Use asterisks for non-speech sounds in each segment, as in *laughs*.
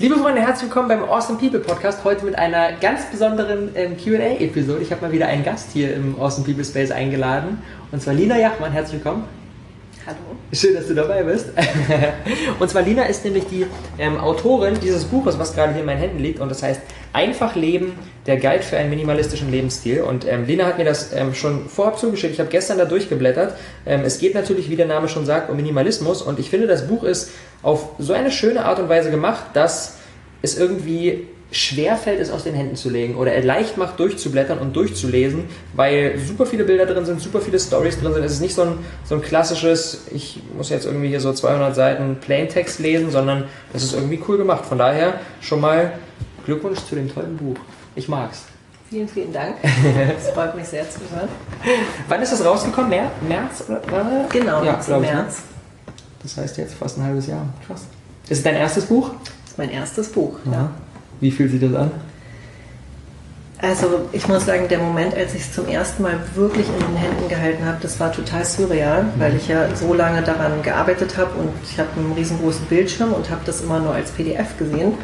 Liebe Freunde, herzlich willkommen beim Awesome People Podcast. Heute mit einer ganz besonderen ähm, QA-Episode. Ich habe mal wieder einen Gast hier im Awesome People Space eingeladen. Und zwar Lina Jachmann. Herzlich willkommen. Hallo. Schön, dass du dabei bist. *laughs* und zwar Lina ist nämlich die ähm, Autorin dieses Buches, was gerade hier in meinen Händen liegt. Und das heißt Einfach Leben, der Guide für einen minimalistischen Lebensstil. Und ähm, Lina hat mir das ähm, schon vorab zugeschickt. Ich habe gestern da durchgeblättert. Ähm, es geht natürlich, wie der Name schon sagt, um Minimalismus. Und ich finde, das Buch ist auf so eine schöne Art und Weise gemacht, dass es irgendwie schwer fällt, es aus den Händen zu legen oder er leicht macht, durchzublättern und durchzulesen, weil super viele Bilder drin sind, super viele Stories drin sind. Es ist nicht so ein, so ein klassisches, ich muss jetzt irgendwie hier so 200 Seiten Plaintext lesen, sondern es ist irgendwie cool gemacht. Von daher schon mal Glückwunsch zu dem tollen Buch. Ich mag's. Vielen, vielen Dank. *laughs* Es freut mich sehr zu hören. Wann ist das rausgekommen? Mer März? Oder? Genau, ja, im ich, ne? März. Das heißt jetzt fast ein halbes Jahr. Krass. Ist es dein erstes Buch? Das ist mein erstes Buch, ja. ja. Wie fühlt sich das an? Also ich muss sagen, der Moment, als ich es zum ersten Mal wirklich in den Händen gehalten habe, das war total surreal, mhm. weil ich ja so lange daran gearbeitet habe und ich habe einen riesengroßen Bildschirm und habe das immer nur als PDF gesehen.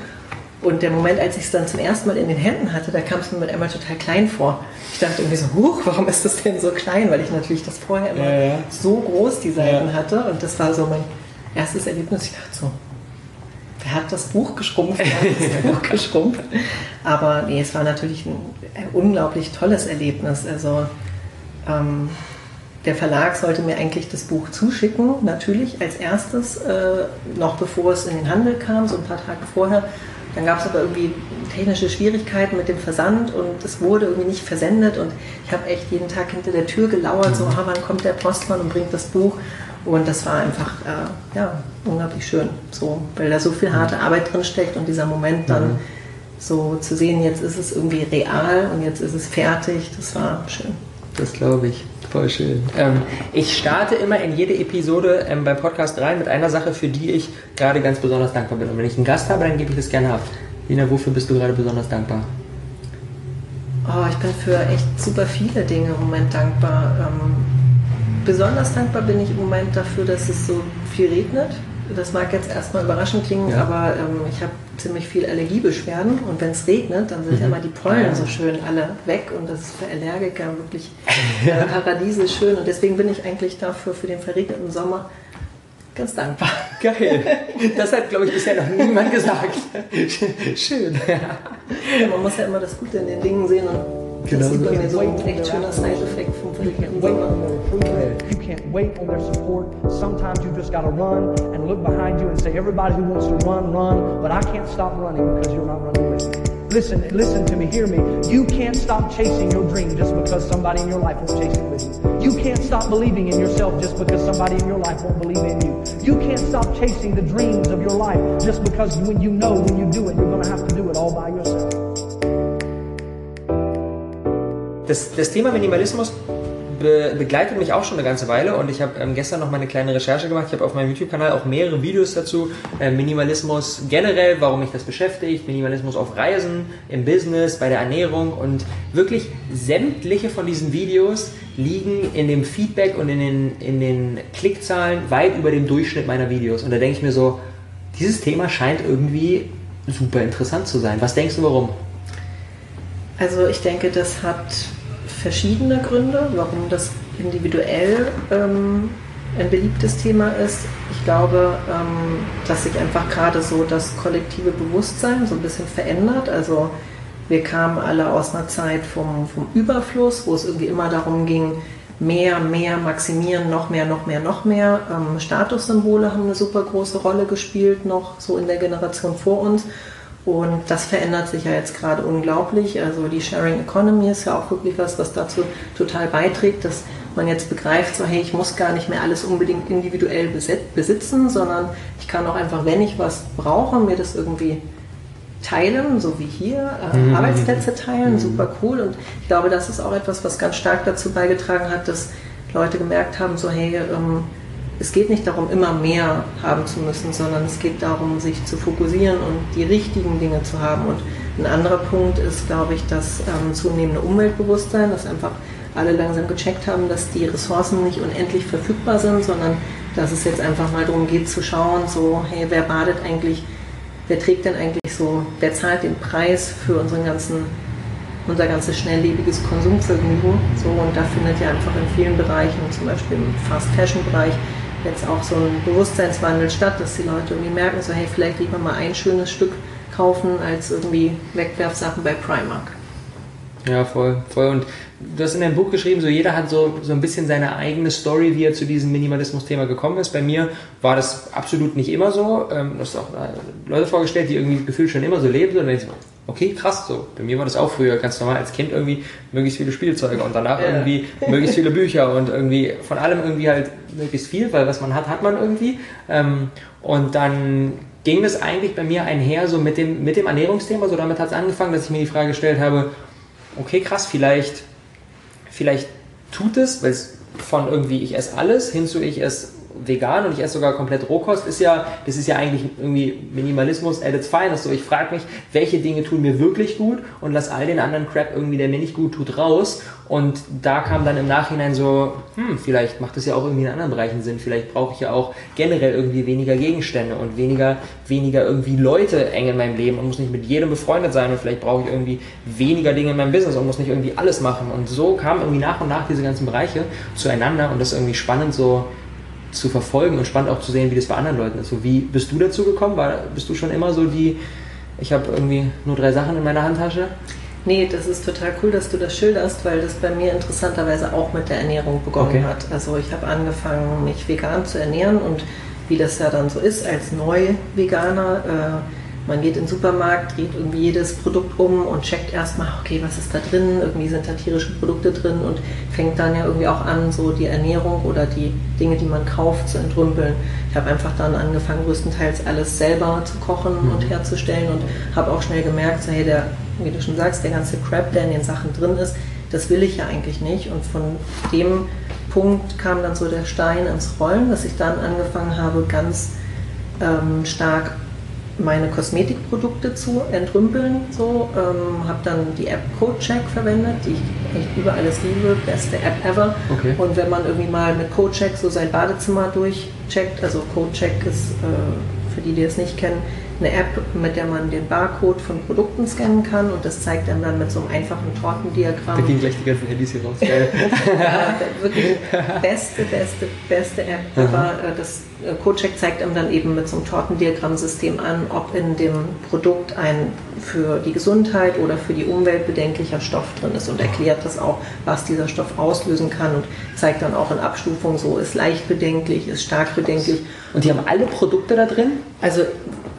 Und der Moment, als ich es dann zum ersten Mal in den Händen hatte, da kam es mir mit einmal total klein vor. Ich dachte irgendwie so, huch, warum ist das denn so klein? Weil ich natürlich das vorher immer ja, ja. so groß die Seiten ja. hatte. Und das war so mein erstes Erlebnis. Ich dachte so, wer hat das Buch geschrumpft? Wer hat das *laughs* Buch geschrumpft? Aber nee, es war natürlich ein, ein unglaublich tolles Erlebnis. Also ähm, der Verlag sollte mir eigentlich das Buch zuschicken, natürlich als erstes, äh, noch bevor es in den Handel kam, so ein paar Tage vorher. Dann gab es aber irgendwie technische Schwierigkeiten mit dem Versand und es wurde irgendwie nicht versendet und ich habe echt jeden Tag hinter der Tür gelauert, so, ah, wann kommt der Postmann und bringt das Buch. Und das war einfach äh, ja, unglaublich schön, so, weil da so viel harte Arbeit drin steckt und dieser Moment dann mhm. so zu sehen, jetzt ist es irgendwie real und jetzt ist es fertig, das war schön. Das glaube ich. Voll schön. Ähm, ich starte immer in jede Episode ähm, beim Podcast rein mit einer Sache, für die ich gerade ganz besonders dankbar bin. Und wenn ich einen Gast habe, dann gebe ich das gerne ab. Lina, wofür bist du gerade besonders dankbar? Oh, ich bin für echt super viele Dinge im Moment dankbar. Ähm, besonders dankbar bin ich im Moment dafür, dass es so viel regnet. Das mag jetzt erstmal überraschend klingen, ja. aber ähm, ich habe ziemlich viel Allergiebeschwerden und wenn es regnet, dann sind mhm. immer die Pollen so schön alle weg und das ist für Allergiker wirklich *laughs* äh, paradiesisch schön und deswegen bin ich eigentlich dafür für den verregneten Sommer ganz dankbar. Geil. *laughs* Das hat, glaube ich, bisher noch niemand gesagt. *laughs* Schön. Ja, man muss ja immer das Gute in den Dingen sehen und Genau. Das ist bei mir so schöner Side-Effekt vom You can't wait on their support. Sometimes you just gotta run and look behind you and say, everybody who wants to run, run, but I can't stop running because you're not running with me. Listen, listen to me, hear me. You can't stop chasing your dream just because somebody in your life won't chase it with you. You can't stop believing in yourself just because somebody in your life won't believe in you. You can't stop chasing the dreams of your life just because when you know when you do it, you're going to have to do it all by yourself. Das, das Thema Minimalismus be begleitet mich auch schon eine ganze Weile und ich habe ähm, gestern noch mal eine kleine Recherche gemacht. Ich habe auf meinem YouTube-Kanal auch mehrere Videos dazu. Äh, Minimalismus generell, warum mich das beschäftigt, Minimalismus auf Reisen, im Business, bei der Ernährung und wirklich sämtliche von diesen Videos liegen in dem Feedback und in den, in den Klickzahlen weit über dem Durchschnitt meiner Videos. Und da denke ich mir so, dieses Thema scheint irgendwie super interessant zu sein. Was denkst du, warum? Also ich denke, das hat verschiedene Gründe, warum das individuell ähm, ein beliebtes Thema ist. Ich glaube, ähm, dass sich einfach gerade so das kollektive Bewusstsein so ein bisschen verändert. Also wir kamen alle aus einer Zeit vom, vom Überfluss, wo es irgendwie immer darum ging, mehr, mehr maximieren, noch mehr, noch mehr, noch mehr. Ähm, Statussymbole haben eine super große Rolle gespielt, noch so in der Generation vor uns. Und das verändert sich ja jetzt gerade unglaublich. Also die Sharing Economy ist ja auch wirklich was, was dazu total beiträgt, dass man jetzt begreift, so hey, ich muss gar nicht mehr alles unbedingt individuell besitzen, sondern ich kann auch einfach, wenn ich was brauche, mir das irgendwie teilen, so wie hier, äh, mhm. Arbeitsplätze teilen, mhm. super cool. Und ich glaube, das ist auch etwas, was ganz stark dazu beigetragen hat, dass Leute gemerkt haben, so hey, ähm, es geht nicht darum, immer mehr haben zu müssen, sondern es geht darum, sich zu fokussieren und die richtigen Dinge zu haben. Und ein anderer Punkt ist, glaube ich, das ähm, zunehmende Umweltbewusstsein, dass einfach alle langsam gecheckt haben, dass die Ressourcen nicht unendlich verfügbar sind, sondern dass es jetzt einfach mal darum geht zu schauen, so, hey, wer badet eigentlich wer trägt denn eigentlich so, wer zahlt den Preis für unseren ganzen, unser ganzes schnelllebiges Konsumvergnügen? So, und da findet ja einfach in vielen Bereichen, zum Beispiel im Fast-Fashion-Bereich, jetzt auch so ein Bewusstseinswandel statt, dass die Leute irgendwie merken, so hey, vielleicht lieber mal ein schönes Stück kaufen, als irgendwie Wegwerfsachen bei Primark. Ja, voll, voll. Und du hast in deinem Buch geschrieben, so jeder hat so, so ein bisschen seine eigene Story, wie er zu diesem Minimalismus-Thema gekommen ist. Bei mir war das absolut nicht immer so. Ähm, du hast auch äh, Leute vorgestellt, die irgendwie gefühlt schon immer so leben. Und dann ich so, okay, krass, so. Bei mir war das auch früher ganz normal als Kind irgendwie möglichst viele Spielzeuge und danach ja. irgendwie *laughs* möglichst viele Bücher und irgendwie von allem irgendwie halt möglichst viel, weil was man hat, hat man irgendwie. Ähm, und dann ging das eigentlich bei mir einher so mit dem, mit dem Ernährungsthema. So damit hat es angefangen, dass ich mir die Frage gestellt habe, okay, krass, vielleicht, vielleicht tut es, weil es von irgendwie ich esse alles hin zu ich esse vegan und ich esse sogar komplett Rohkost, ist ja, das ist ja eigentlich irgendwie Minimalismus at its finest. So, ich frage mich, welche Dinge tun mir wirklich gut und lass all den anderen Crap irgendwie, der mir nicht gut tut, raus. Und da kam dann im Nachhinein so, hm, vielleicht macht das ja auch irgendwie in anderen Bereichen Sinn. Vielleicht brauche ich ja auch generell irgendwie weniger Gegenstände und weniger, weniger irgendwie Leute eng in meinem Leben und muss nicht mit jedem befreundet sein und vielleicht brauche ich irgendwie weniger Dinge in meinem Business und muss nicht irgendwie alles machen. Und so kamen irgendwie nach und nach diese ganzen Bereiche zueinander und das ist irgendwie spannend so zu verfolgen und spannend auch zu sehen, wie das bei anderen Leuten ist. So, wie bist du dazu gekommen? War, bist du schon immer so die, ich habe irgendwie nur drei Sachen in meiner Handtasche? Nee, das ist total cool, dass du das schilderst, weil das bei mir interessanterweise auch mit der Ernährung begonnen okay. hat. Also ich habe angefangen, mich vegan zu ernähren und wie das ja dann so ist als Neu-Veganer, äh, man geht in den Supermarkt, dreht irgendwie jedes Produkt um und checkt erstmal, okay, was ist da drin? Irgendwie sind da tierische Produkte drin und fängt dann ja irgendwie auch an, so die Ernährung oder die Dinge, die man kauft, zu entrümpeln. Ich habe einfach dann angefangen, größtenteils alles selber zu kochen mhm. und herzustellen und habe auch schnell gemerkt, so, hey, der, wie du schon sagst, der ganze Crap, der in den Sachen drin ist, das will ich ja eigentlich nicht. Und von dem Punkt kam dann so der Stein ins Rollen, dass ich dann angefangen habe, ganz ähm, stark meine Kosmetikprodukte zu entrümpeln. So, ähm, habe dann die App CodeCheck verwendet, die ich echt über alles liebe, beste App ever. Okay. Und wenn man irgendwie mal mit CodeCheck so sein Badezimmer durchcheckt, also CodeCheck ist äh, für die, die es nicht kennen, eine App, mit der man den Barcode von Produkten scannen kann und das zeigt einem dann mit so einem einfachen Tortendiagramm. Da gehen gleich die ganzen Handys hier raus. *laughs* ja, wirklich beste, beste, beste App. Aber äh, das äh, CodeCheck zeigt einem dann eben mit so einem Tortendiagrammsystem an, ob in dem Produkt ein für die Gesundheit oder für die Umwelt bedenklicher Stoff drin ist und erklärt das auch, was dieser Stoff auslösen kann und zeigt dann auch in Abstufung so, ist leicht bedenklich, ist stark bedenklich. Und die haben alle Produkte da drin? Also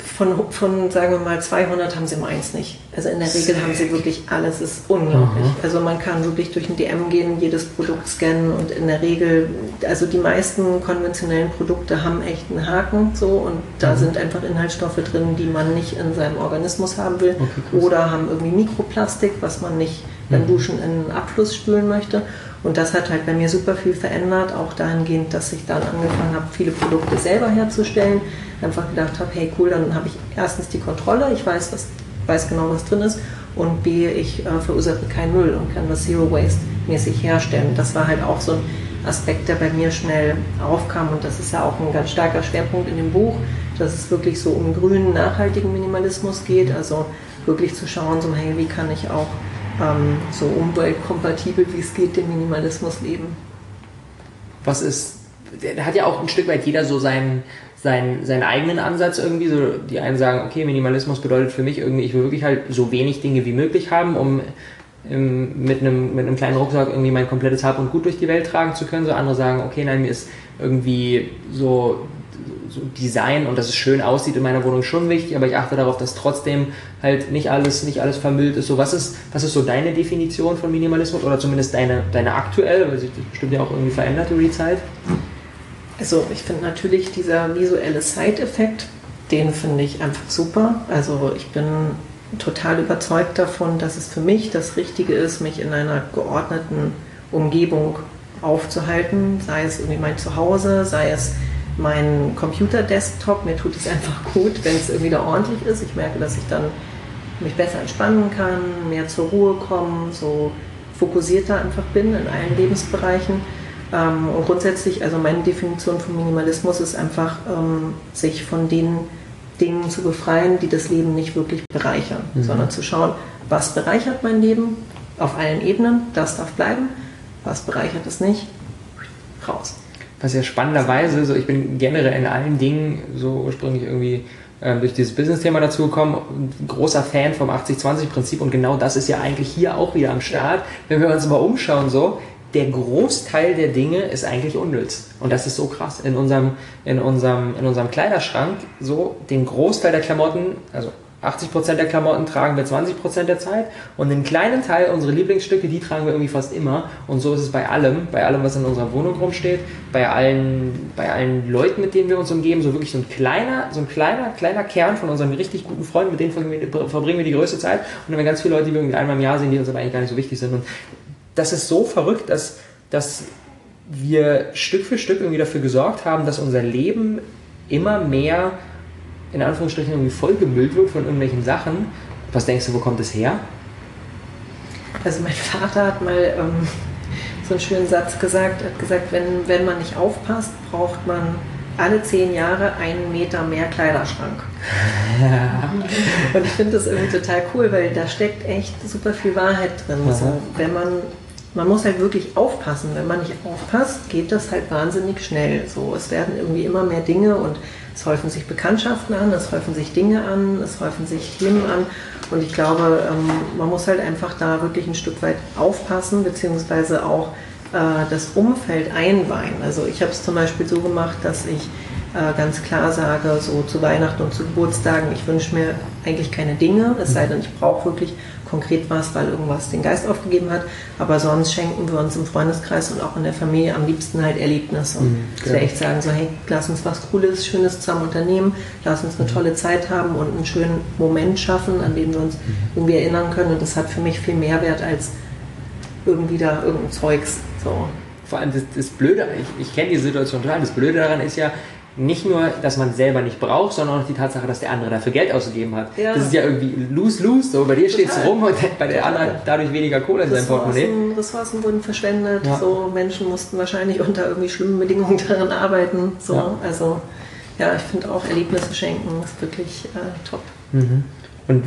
von, von, sagen wir mal, 200 haben sie meins nicht. Also in der Regel Sick. haben sie wirklich alles, ist unglaublich. Mhm. Also man kann wirklich durch ein DM gehen, jedes Produkt scannen und in der Regel, also die meisten konventionellen Produkte haben echt einen Haken so und da mhm. sind einfach Inhaltsstoffe drin, die man nicht in seinem Organismus haben will okay, oder haben irgendwie Mikroplastik, was man nicht beim mhm. Duschen in einen Abfluss spülen möchte. Und das hat halt bei mir super viel verändert, auch dahingehend, dass ich dann angefangen habe, viele Produkte selber herzustellen. Einfach gedacht habe, hey cool, dann habe ich erstens die Kontrolle, ich weiß, was, weiß genau, was drin ist. Und B, ich äh, verursache keinen Müll und kann das Zero Waste mäßig herstellen. Das war halt auch so ein Aspekt, der bei mir schnell aufkam. Und das ist ja auch ein ganz starker Schwerpunkt in dem Buch, dass es wirklich so um grünen, nachhaltigen Minimalismus geht, also wirklich zu schauen, so hey, wie kann ich auch ähm, so umweltkompatibel wie es geht den Minimalismus leben. Was ist, da hat ja auch ein Stück weit jeder so seinen seinen, seinen eigenen Ansatz irgendwie. So, die einen sagen, okay, Minimalismus bedeutet für mich irgendwie, ich will wirklich halt so wenig Dinge wie möglich haben, um im, mit, einem, mit einem kleinen Rucksack irgendwie mein komplettes Hab und Gut durch die Welt tragen zu können. So andere sagen, okay, nein, mir ist irgendwie so, so Design und dass es schön aussieht in meiner Wohnung schon wichtig, aber ich achte darauf, dass trotzdem halt nicht alles, nicht alles vermüllt ist. So, was ist, was ist so deine Definition von Minimalismus oder zumindest deine, deine aktuelle, weil sich das bestimmt ja auch irgendwie verändert über die Zeit? Also ich finde natürlich dieser visuelle Side-Effekt, den finde ich einfach super. Also ich bin total überzeugt davon, dass es für mich das Richtige ist, mich in einer geordneten Umgebung aufzuhalten, sei es irgendwie mein Zuhause, sei es mein Computer-Desktop. Mir tut es einfach gut, wenn es irgendwie da ordentlich ist. Ich merke, dass ich dann mich besser entspannen kann, mehr zur Ruhe kommen, so fokussierter einfach bin in allen Lebensbereichen. Ähm, und grundsätzlich, also meine Definition von Minimalismus ist einfach, ähm, sich von den Dingen zu befreien, die das Leben nicht wirklich bereichern, mhm. sondern zu schauen, was bereichert mein Leben auf allen Ebenen, das darf bleiben, was bereichert es nicht, raus. Was ja spannenderweise, so ich bin generell in allen Dingen so ursprünglich irgendwie ähm, durch dieses Business-Thema dazu gekommen, großer Fan vom 80-20-Prinzip und genau das ist ja eigentlich hier auch wieder am Start. Wenn wir uns mal umschauen, so, der Großteil der Dinge ist eigentlich unnütz. Und das ist so krass. In unserem, in unserem, in unserem Kleiderschrank, so, den Großteil der Klamotten, also 80% der Klamotten tragen wir 20% der Zeit und einen kleinen Teil, unsere Lieblingsstücke, die tragen wir irgendwie fast immer. Und so ist es bei allem, bei allem, was in unserer Wohnung rumsteht, bei allen, bei allen Leuten, mit denen wir uns umgeben, so wirklich so ein kleiner, so ein kleiner, kleiner Kern von unseren richtig guten Freunden, mit denen verbringen wir die größte Zeit. Und dann haben wir ganz viele Leute, die wir irgendwie einmal im Jahr sehen, die uns aber eigentlich gar nicht so wichtig sind. Und das ist so verrückt, dass, dass wir Stück für Stück irgendwie dafür gesorgt haben, dass unser Leben immer mehr in Anführungsstrichen irgendwie vollgemüllt wird von irgendwelchen Sachen. Was denkst du, wo kommt es her? Also mein Vater hat mal ähm, so einen schönen Satz gesagt, hat gesagt, wenn, wenn man nicht aufpasst, braucht man alle zehn Jahre einen Meter mehr Kleiderschrank. Ja. *laughs* Und ich finde das irgendwie total cool, weil da steckt echt super viel Wahrheit drin. So, wenn man, man muss halt wirklich aufpassen. Wenn man nicht aufpasst, geht das halt wahnsinnig schnell. So, es werden irgendwie immer mehr Dinge und es häufen sich Bekanntschaften an, es häufen sich Dinge an, es häufen sich Themen an. Und ich glaube, ähm, man muss halt einfach da wirklich ein Stück weit aufpassen, beziehungsweise auch äh, das Umfeld einweihen. Also ich habe es zum Beispiel so gemacht, dass ich äh, ganz klar sage, so zu Weihnachten und zu Geburtstagen, ich wünsche mir eigentlich keine Dinge, es sei denn, ich brauche wirklich konkret was, weil irgendwas den Geist aufgegeben hat. Aber sonst schenken wir uns im Freundeskreis und auch in der Familie am liebsten halt Erlebnisse. Mhm, dass wir echt sagen, so hey, lass uns was Cooles, Schönes zusammen unternehmen, lass uns eine mhm. tolle Zeit haben und einen schönen Moment schaffen, an dem wir uns mhm. irgendwie erinnern können. Und das hat für mich viel mehr Wert als irgendwie da irgendein Zeugs. So. Vor allem das, das Blöde, ich, ich kenne die Situation total, das Blöde daran ist ja, nicht nur, dass man selber nicht braucht, sondern auch die Tatsache, dass der andere dafür Geld ausgegeben hat. Ja. Das ist ja irgendwie lose-lose. So, bei dir steht es rum und bei der anderen dadurch weniger Kohle in seinem Portemonnaie. Ressourcen wurden verschwendet. Ja. So, Menschen mussten wahrscheinlich unter irgendwie schlimmen Bedingungen *laughs* daran arbeiten. So, ja. Also ja, ich finde auch Erlebnisse schenken ist wirklich äh, top. Mhm. Und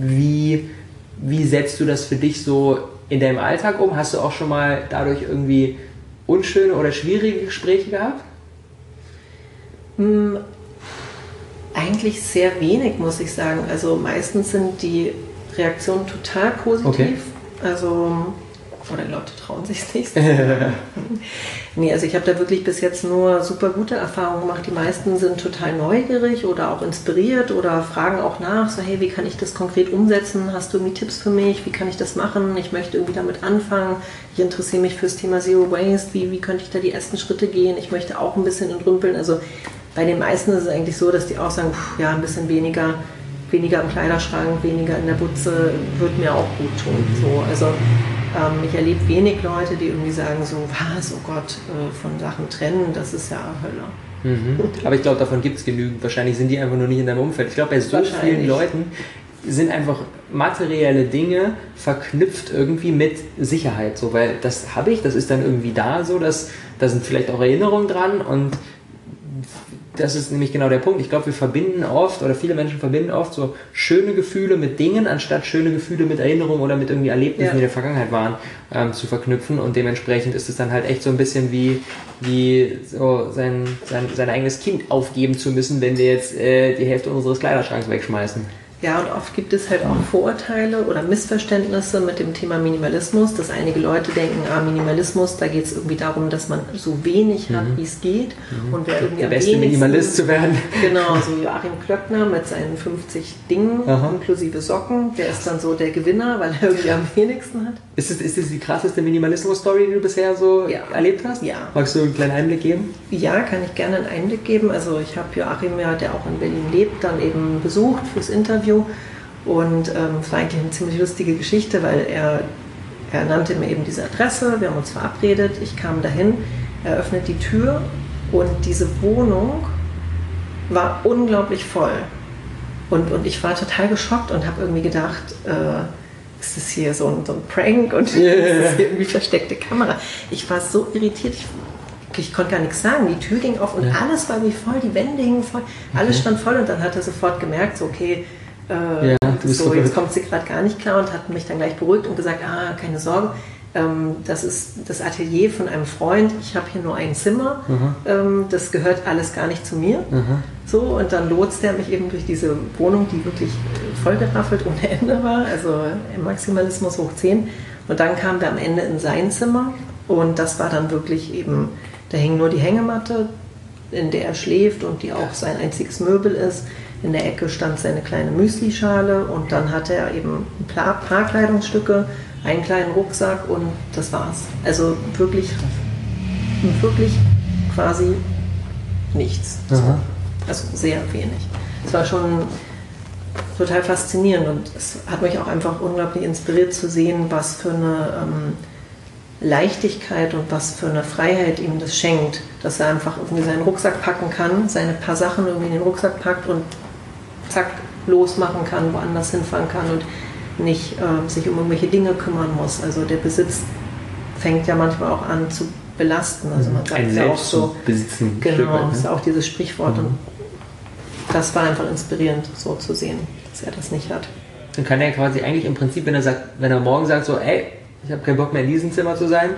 wie, wie setzt du das für dich so in deinem Alltag um? Hast du auch schon mal dadurch irgendwie unschöne oder schwierige Gespräche gehabt? Hm, eigentlich sehr wenig, muss ich sagen. Also meistens sind die Reaktionen total positiv. Okay. Also, oder die Leute trauen *laughs* sich nicht. *laughs* nee, also ich habe da wirklich bis jetzt nur super gute Erfahrungen gemacht. Die meisten sind total neugierig oder auch inspiriert oder fragen auch nach, so hey, wie kann ich das konkret umsetzen? Hast du irgendwie Tipps für mich? Wie kann ich das machen? Ich möchte irgendwie damit anfangen. Ich interessiere mich fürs Thema Zero Waste. Wie, wie könnte ich da die ersten Schritte gehen? Ich möchte auch ein bisschen entrümpeln. Also bei den meisten ist es eigentlich so, dass die auch sagen, pff, ja, ein bisschen weniger, weniger im Kleiderschrank, weniger in der Butze wird mir auch gut tun. So, also ähm, ich erlebe wenig Leute, die irgendwie sagen so, was, oh Gott, äh, von Sachen trennen, das ist ja Hölle. Mhm. Aber ich glaube, davon gibt es genügend. Wahrscheinlich sind die einfach nur nicht in deinem Umfeld. Ich glaube, bei so vielen Leuten sind einfach materielle Dinge verknüpft irgendwie mit Sicherheit. So, weil das habe ich, das ist dann irgendwie da so, dass da sind vielleicht auch Erinnerungen dran und das ist nämlich genau der Punkt. Ich glaube, wir verbinden oft, oder viele Menschen verbinden oft so schöne Gefühle mit Dingen, anstatt schöne Gefühle mit Erinnerungen oder mit irgendwie Erlebnissen, ja. die in der Vergangenheit waren, ähm, zu verknüpfen. Und dementsprechend ist es dann halt echt so ein bisschen wie, wie so sein, sein, sein eigenes Kind aufgeben zu müssen, wenn wir jetzt äh, die Hälfte unseres Kleiderschranks wegschmeißen. Ja, und oft gibt es halt auch Vorurteile oder Missverständnisse mit dem Thema Minimalismus, dass einige Leute denken, ah, Minimalismus, da geht es irgendwie darum, dass man so wenig hat, mhm. wie es geht. Mhm. Und wer irgendwie Der beste Minimalist zu werden. *laughs* Genau, so Joachim Klöckner mit seinen 50 Dingen Aha. inklusive Socken, der ist dann so der Gewinner, weil er irgendwie am wenigsten hat. Ist das, ist das die krasseste Minimalismus-Story, die du bisher so ja. erlebt hast? Ja. Magst du einen kleinen Einblick geben? Ja, kann ich gerne einen Einblick geben. Also ich habe Joachim ja, der auch in Berlin lebt, dann eben besucht fürs Interview Interview. Und ähm, es war eigentlich eine ziemlich lustige Geschichte, weil er, er nannte mir eben diese Adresse, wir haben uns verabredet, ich kam dahin, er öffnet die Tür und diese Wohnung war unglaublich voll. Und, und ich war total geschockt und habe irgendwie gedacht, äh, ist das hier so ein, so ein Prank und yeah. *laughs* ist das hier irgendwie versteckte Kamera? Ich war so irritiert. Ich ich konnte gar nichts sagen. Die Tür ging auf und ja. alles war wie voll, die Wände hingen voll, alles stand voll und dann hat er sofort gemerkt, so okay, äh, ja, so, jetzt kommt sie gerade gar nicht klar und hat mich dann gleich beruhigt und gesagt, ah, keine Sorge, ähm, das ist das Atelier von einem Freund, ich habe hier nur ein Zimmer, mhm. ähm, das gehört alles gar nicht zu mir. Mhm. So, und dann lotst er mich eben durch diese Wohnung, die wirklich vollgeraffelt ohne *laughs* Ende war, also Maximalismus hoch 10. Und dann kam er am Ende in sein Zimmer und das war dann wirklich eben, da hing nur die Hängematte, in der er schläft und die auch sein einziges Möbel ist. In der Ecke stand seine kleine Müslischale und dann hatte er eben ein paar, paar Kleidungsstücke, einen kleinen Rucksack und das war's. Also wirklich, wirklich quasi nichts. So. Also sehr wenig. Es war schon total faszinierend und es hat mich auch einfach unglaublich inspiriert zu sehen, was für eine ähm, Leichtigkeit und was für eine Freiheit ihm das schenkt, dass er einfach irgendwie seinen Rucksack packen kann, seine paar Sachen irgendwie in den Rucksack packt und zack losmachen kann, woanders hinfahren kann und nicht äh, sich um irgendwelche Dinge kümmern muss. Also der Besitz fängt ja manchmal auch an zu belasten. Also man sagt Ein ja auch so. Besitzen. Genau, das ist auch dieses Sprichwort. Mhm. Und das war einfach inspirierend, so zu sehen, dass er das nicht hat. Dann kann er quasi eigentlich im Prinzip, wenn er sagt, wenn er morgen sagt so, ey, ich habe keinen Bock mehr in diesem Zimmer zu sein,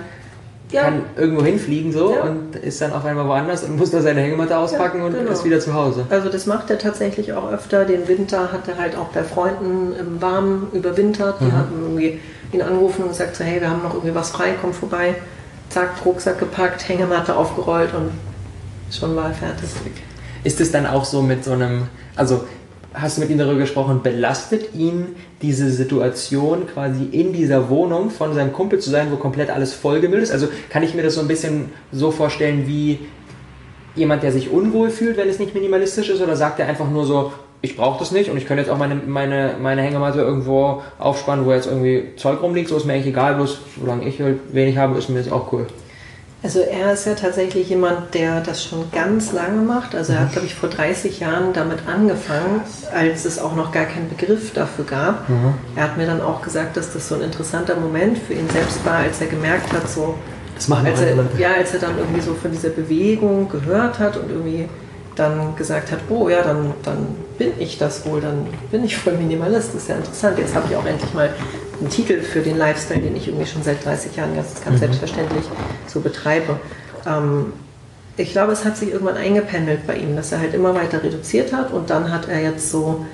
ja. kann irgendwo hinfliegen so ja. und ist dann auf einmal woanders und muss da seine Hängematte auspacken ja, genau. und ist wieder zu Hause. Also das macht er tatsächlich auch öfter. Den Winter hat er halt auch bei Freunden im Warmen überwintert. Die mhm. haben irgendwie ihn angerufen und gesagt so, hey, wir haben noch irgendwie was frei, komm vorbei. Zack, Rucksack gepackt, Hängematte aufgerollt und schon war er fertig. Ist es dann auch so mit so einem, also hast du mit ihm darüber gesprochen, belastet ihn diese Situation quasi in dieser Wohnung von seinem Kumpel zu sein, wo komplett alles vollgemüllt ist? Also kann ich mir das so ein bisschen so vorstellen wie jemand, der sich unwohl fühlt, wenn es nicht minimalistisch ist, oder sagt er einfach nur so, ich brauche das nicht und ich könnte jetzt auch meine, meine, meine Hängematte irgendwo aufspannen, wo jetzt irgendwie Zeug rumliegt, so ist mir eigentlich egal, bloß solange ich halt wenig habe, ist mir das auch cool. Also er ist ja tatsächlich jemand, der das schon ganz lange macht. Also er hat, glaube ich, vor 30 Jahren damit angefangen, als es auch noch gar keinen Begriff dafür gab. Mhm. Er hat mir dann auch gesagt, dass das so ein interessanter Moment für ihn selbst war, als er gemerkt hat, so, das machen als er, ja, als er dann irgendwie so von dieser Bewegung gehört hat und irgendwie dann gesagt hat, oh ja, dann, dann bin ich das wohl, dann bin ich voll Minimalist, das ist ja interessant. Jetzt habe ich auch endlich mal einen Titel für den Lifestyle, den ich irgendwie schon seit 30 Jahren ganz, ganz mhm. selbstverständlich so betreibe. Ähm, ich glaube, es hat sich irgendwann eingependelt bei ihm, dass er halt immer weiter reduziert hat und dann hat er jetzt so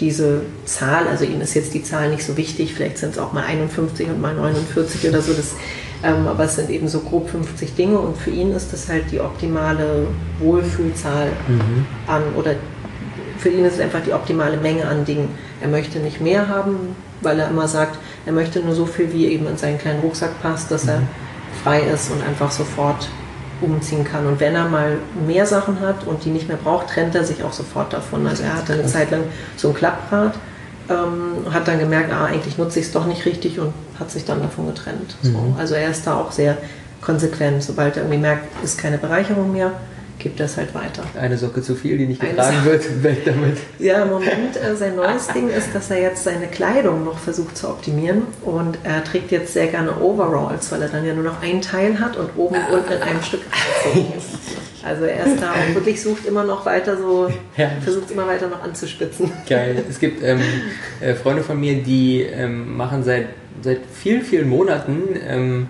diese Zahl, also ihm ist jetzt die Zahl nicht so wichtig, vielleicht sind es auch mal 51 und mal 49 oder so, das, ähm, aber es sind eben so grob 50 Dinge und für ihn ist das halt die optimale Wohlfühlzahl mhm. an oder für ihn ist es einfach die optimale Menge an Dingen. Er möchte nicht mehr haben, weil er immer sagt, er möchte nur so viel, wie eben in seinen kleinen Rucksack passt, dass er mhm. frei ist und einfach sofort umziehen kann. Und wenn er mal mehr Sachen hat und die nicht mehr braucht, trennt er sich auch sofort davon. Also er hatte eine Zeit lang so ein Klapprad, ähm, hat dann gemerkt, ah, eigentlich nutze ich es doch nicht richtig und hat sich dann davon getrennt. So. Mhm. Also er ist da auch sehr konsequent. Sobald er irgendwie merkt, ist keine Bereicherung mehr, gibt das halt weiter. Eine Socke zu viel, die nicht getragen wird, *laughs* weg damit. Ja, im Moment, äh, sein neues Ding ist, dass er jetzt seine Kleidung noch versucht zu optimieren und er trägt jetzt sehr gerne Overalls, weil er dann ja nur noch ein Teil hat und oben und unten in einem Stück *laughs* Also er ist da und wirklich sucht immer noch weiter so, ja. versucht immer weiter noch anzuspitzen. Geil. Es gibt ähm, äh, Freunde von mir, die ähm, machen seit, seit vielen, vielen Monaten ähm,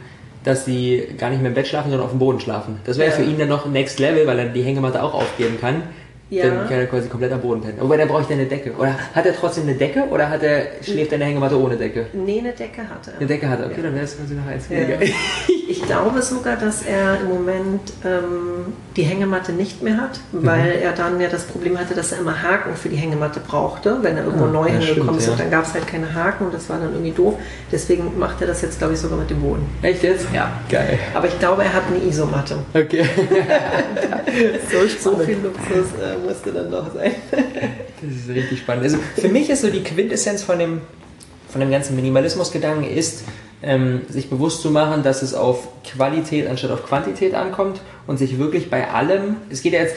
dass sie gar nicht mehr im Bett schlafen, sondern auf dem Boden schlafen. Das wäre ja. für ihn dann noch Next Level, weil er die Hängematte auch aufgeben kann. Ja. Dann kann er quasi komplett am Boden pennen. Aber dann brauche ich eine Decke. Oder hat er trotzdem eine Decke oder hat er, schläft er in der Hängematte ohne Decke? Nee, eine Decke hat er. Eine Decke hat er, okay, ja. dann wäre es quasi noch eins weniger. Ja. *laughs* Ich glaube sogar, dass er im Moment ähm, die Hängematte nicht mehr hat, weil mhm. er dann ja das Problem hatte, dass er immer Haken für die Hängematte brauchte, wenn er irgendwo ah, neu hingekommen ist. Und dann gab es halt keine Haken und das war dann irgendwie doof. Deswegen macht er das jetzt, glaube ich, sogar mit dem Boden. Echt jetzt? Ja. Geil. Aber ich glaube, er hat eine Isomatte. Okay. *laughs* *laughs* so, so viel Luxus äh, musste dann doch sein. *laughs* das ist richtig spannend. Also für mich ist so die Quintessenz von dem, von dem ganzen Minimalismus-Gedanken ist, ähm, sich bewusst zu machen, dass es auf Qualität anstatt auf Quantität ankommt und sich wirklich bei allem, es geht ja jetzt,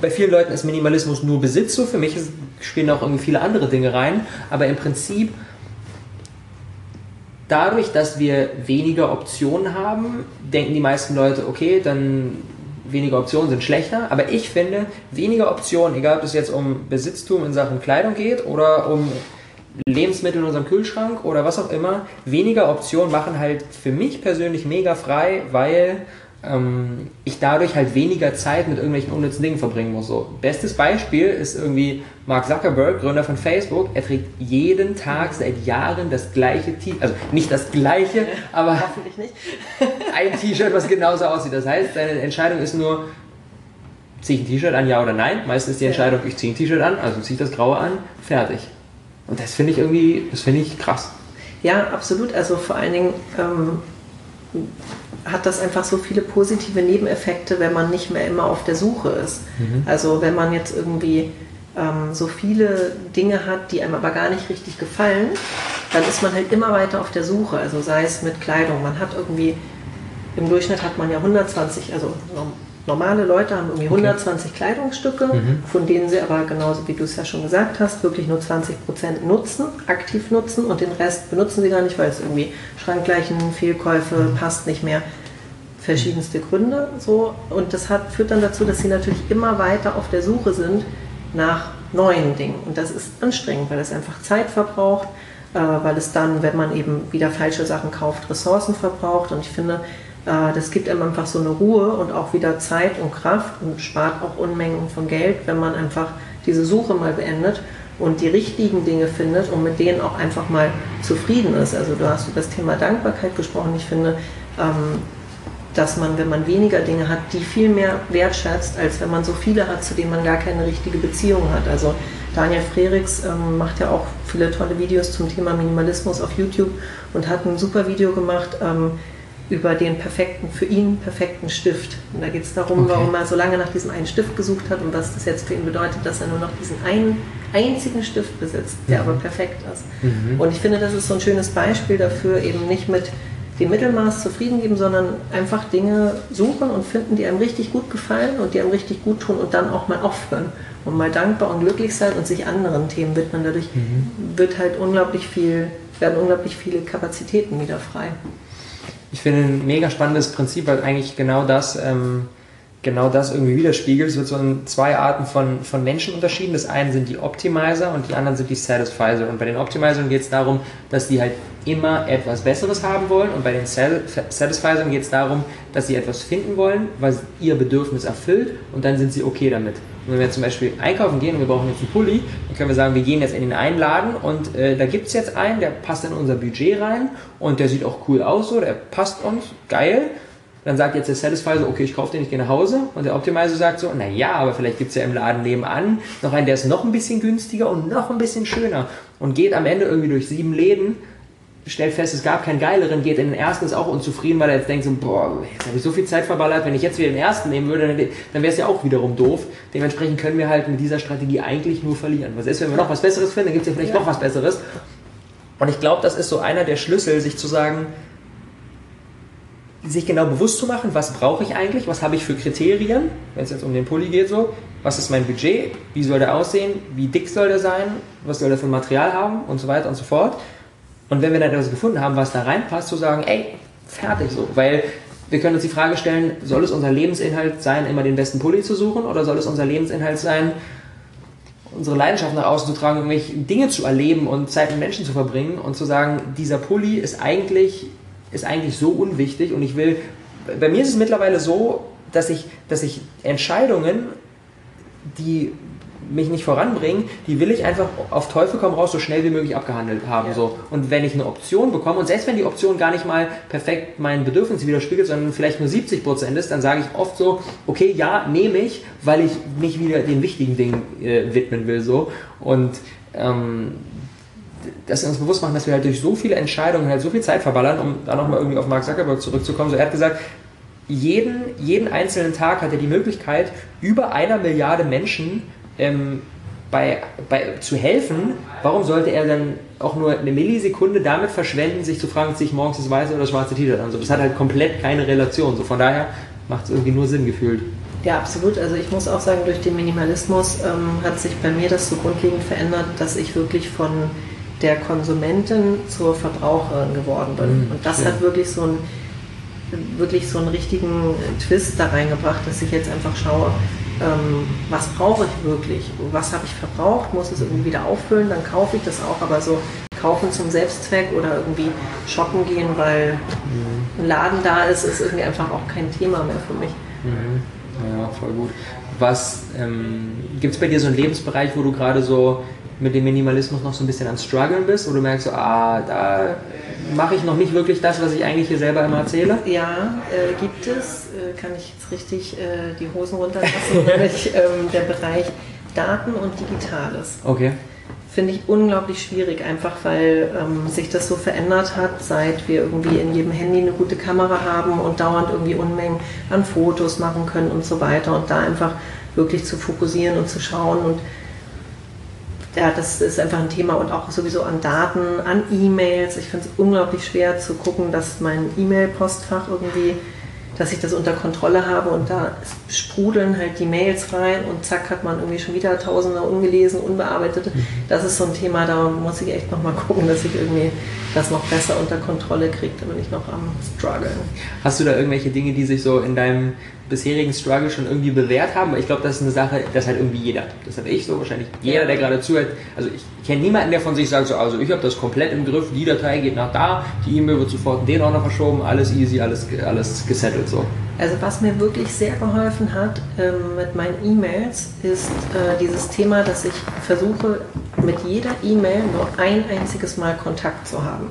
bei vielen Leuten ist Minimalismus nur Besitz so, für mich spielen auch irgendwie viele andere Dinge rein, aber im Prinzip dadurch, dass wir weniger Optionen haben, denken die meisten Leute, okay, dann weniger Optionen sind schlechter, aber ich finde, weniger Optionen, egal ob es jetzt um Besitztum in Sachen Kleidung geht oder um Lebensmittel in unserem Kühlschrank oder was auch immer, weniger Optionen machen halt für mich persönlich mega frei, weil ähm, ich dadurch halt weniger Zeit mit irgendwelchen unnützen Dingen verbringen muss. So, bestes Beispiel ist irgendwie Mark Zuckerberg, Gründer von Facebook. Er trägt jeden Tag seit Jahren das gleiche T-Shirt, also nicht das gleiche, aber Hoffentlich nicht. *laughs* ein T-Shirt, was genauso aussieht. Das heißt, seine Entscheidung ist nur, ziehe ich ein T-Shirt an, ja oder nein. Meistens ist die Entscheidung, ich ziehe ein T-Shirt an, also ziehe ich das graue an, fertig. Und das finde ich irgendwie, das finde ich krass. Ja, absolut. Also vor allen Dingen ähm, hat das einfach so viele positive Nebeneffekte, wenn man nicht mehr immer auf der Suche ist. Mhm. Also wenn man jetzt irgendwie ähm, so viele Dinge hat, die einem aber gar nicht richtig gefallen, dann ist man halt immer weiter auf der Suche. Also sei es mit Kleidung. Man hat irgendwie, im Durchschnitt hat man ja 120, also normale Leute haben irgendwie 120 okay. Kleidungsstücke, mhm. von denen sie aber genauso wie du es ja schon gesagt hast, wirklich nur 20 Prozent nutzen, aktiv nutzen und den Rest benutzen sie gar nicht, weil es irgendwie Schrankgleichen, Fehlkäufe, mhm. passt nicht mehr, verschiedenste Gründe so und das hat, führt dann dazu, dass sie natürlich immer weiter auf der Suche sind nach neuen Dingen und das ist anstrengend, weil es einfach Zeit verbraucht, äh, weil es dann, wenn man eben wieder falsche Sachen kauft, Ressourcen verbraucht und ich finde, das gibt einem einfach so eine Ruhe und auch wieder Zeit und Kraft und spart auch Unmengen von Geld, wenn man einfach diese Suche mal beendet und die richtigen Dinge findet und mit denen auch einfach mal zufrieden ist. Also du hast über das Thema Dankbarkeit gesprochen. Ich finde, ähm, dass man, wenn man weniger Dinge hat, die viel mehr wertschätzt, als wenn man so viele hat, zu denen man gar keine richtige Beziehung hat. Also Daniel Frerichs ähm, macht ja auch viele tolle Videos zum Thema Minimalismus auf YouTube und hat ein super Video gemacht, ähm, über den perfekten, für ihn perfekten Stift. Und da geht es darum, okay. warum er so lange nach diesem einen Stift gesucht hat und was das jetzt für ihn bedeutet, dass er nur noch diesen einen einzigen Stift besitzt, der mhm. aber perfekt ist. Mhm. Und ich finde, das ist so ein schönes Beispiel dafür, eben nicht mit dem Mittelmaß zufrieden geben, sondern einfach Dinge suchen und finden, die einem richtig gut gefallen und die einem richtig gut tun und dann auch mal aufhören und mal dankbar und glücklich sein und sich anderen Themen widmen. Dadurch mhm. wird halt unglaublich viel, werden unglaublich viele Kapazitäten wieder frei ich finde ein mega spannendes Prinzip, weil eigentlich genau das, ähm, genau das irgendwie widerspiegelt. Es wird so in zwei Arten von, von Menschen unterschieden. Das eine sind die Optimizer und die anderen sind die Satisfizer. Und bei den Optimizern geht es darum, dass die halt immer etwas Besseres haben wollen und bei den Satisfizern geht es darum, dass sie etwas finden wollen, was ihr Bedürfnis erfüllt und dann sind sie okay damit. Und wenn wir zum Beispiel einkaufen gehen und wir brauchen jetzt einen Pulli, dann können wir sagen, wir gehen jetzt in den einen Laden und äh, da gibt es jetzt einen, der passt in unser Budget rein und der sieht auch cool aus, so, der passt uns, geil. Dann sagt jetzt der Satisfier so, okay, ich kaufe den, ich gehe nach Hause. Und der Optimizer sagt so, naja, aber vielleicht gibt es ja im Laden nebenan noch einen, der ist noch ein bisschen günstiger und noch ein bisschen schöner. Und geht am Ende irgendwie durch sieben Läden stellt fest, es gab keinen geileren, geht in den ersten, ist auch unzufrieden, weil er jetzt denkt so, boah, jetzt habe ich so viel Zeit verballert, wenn ich jetzt wieder den ersten nehmen würde, dann, dann wäre es ja auch wiederum doof. Dementsprechend können wir halt mit dieser Strategie eigentlich nur verlieren. Was ist, wenn wir noch was Besseres finden, dann gibt es ja vielleicht ja. noch was Besseres. Und ich glaube, das ist so einer der Schlüssel, sich zu sagen, sich genau bewusst zu machen, was brauche ich eigentlich, was habe ich für Kriterien, wenn es jetzt um den Pulli geht, so, was ist mein Budget, wie soll der aussehen, wie dick soll der sein, was soll der für ein Material haben und so weiter und so fort. Und wenn wir dann etwas gefunden haben, was da reinpasst, zu sagen, ey, fertig so. Weil wir können uns die Frage stellen, soll es unser Lebensinhalt sein, immer den besten Pulli zu suchen oder soll es unser Lebensinhalt sein, unsere Leidenschaft nach außen zu tragen, irgendwelche Dinge zu erleben und Zeit mit Menschen zu verbringen und zu sagen, dieser Pulli ist eigentlich, ist eigentlich so unwichtig und ich will, bei mir ist es mittlerweile so, dass ich, dass ich Entscheidungen, die mich nicht voranbringen, die will ich einfach auf Teufel komm raus so schnell wie möglich abgehandelt haben. Ja. So. Und wenn ich eine Option bekomme, und selbst wenn die Option gar nicht mal perfekt meinen Bedürfnissen widerspiegelt, sondern vielleicht nur 70% ist, dann sage ich oft so, okay, ja, nehme ich, weil ich mich wieder den wichtigen Dingen äh, widmen will. So. Und ähm, dass wir uns bewusst machen, dass wir halt durch so viele Entscheidungen halt so viel Zeit verballern, um da nochmal irgendwie auf Mark Zuckerberg zurückzukommen. So, er hat gesagt, jeden, jeden einzelnen Tag hat er die Möglichkeit, über einer Milliarde Menschen ähm, bei, bei, zu helfen, warum sollte er dann auch nur eine Millisekunde damit verschwenden, sich zu fragen, ziehe ich morgens das weiße oder das schwarze T-Shirt an? So, das hat halt komplett keine Relation. So, von daher macht es irgendwie nur Sinn gefühlt. Ja, absolut. Also ich muss auch sagen, durch den Minimalismus ähm, hat sich bei mir das so grundlegend verändert, dass ich wirklich von der Konsumentin zur Verbraucherin geworden bin. Mhm, Und das ja. hat wirklich so einen wirklich so einen richtigen Twist da reingebracht, dass ich jetzt einfach schaue, ähm, was brauche ich wirklich, was habe ich verbraucht, muss es irgendwie wieder auffüllen, dann kaufe ich das auch, aber so kaufen zum Selbstzweck oder irgendwie shoppen gehen, weil mhm. ein Laden da ist, ist irgendwie einfach auch kein Thema mehr für mich. Mhm. Ja, voll gut. Was ähm, gibt es bei dir so einen Lebensbereich, wo du gerade so mit dem Minimalismus noch so ein bisschen an Struggeln bist, wo du merkst, so, ah, da mache ich noch nicht wirklich das, was ich eigentlich hier selber immer erzähle? Ja, äh, gibt es. Äh, kann ich jetzt richtig äh, die Hosen runterlassen, *laughs* nämlich ähm, der Bereich Daten und Digitales. Okay. Finde ich unglaublich schwierig, einfach weil ähm, sich das so verändert hat, seit wir irgendwie in jedem Handy eine gute Kamera haben und dauernd irgendwie Unmengen an Fotos machen können und so weiter und da einfach wirklich zu fokussieren und zu schauen und ja, das ist einfach ein Thema und auch sowieso an Daten, an E-Mails. Ich finde es unglaublich schwer zu gucken, dass mein E-Mail-Postfach irgendwie dass ich das unter Kontrolle habe und da sprudeln halt die Mails rein und zack hat man irgendwie schon wieder Tausende ungelesen, unbearbeitete. Mhm. Das ist so ein Thema, da muss ich echt nochmal *laughs* gucken, dass ich irgendwie das noch besser unter Kontrolle kriege, da bin ich noch am struggeln. Hast du da irgendwelche Dinge, die sich so in deinem bisherigen Struggle schon irgendwie bewährt haben? Ich glaube, das ist eine Sache, das hat irgendwie jeder. Das habe ich so, wahrscheinlich jeder, der gerade zuhört. Also ich kenne niemanden, der von sich sagt, so, also ich habe das komplett im Griff, die Datei geht nach da, die E-Mail wird sofort in den Ordner verschoben, alles easy, alles, alles gesettelt so. Also was mir wirklich sehr geholfen hat ähm, mit meinen E-Mails, ist äh, dieses Thema, dass ich versuche, mit jeder E-Mail nur ein einziges Mal Kontakt zu haben.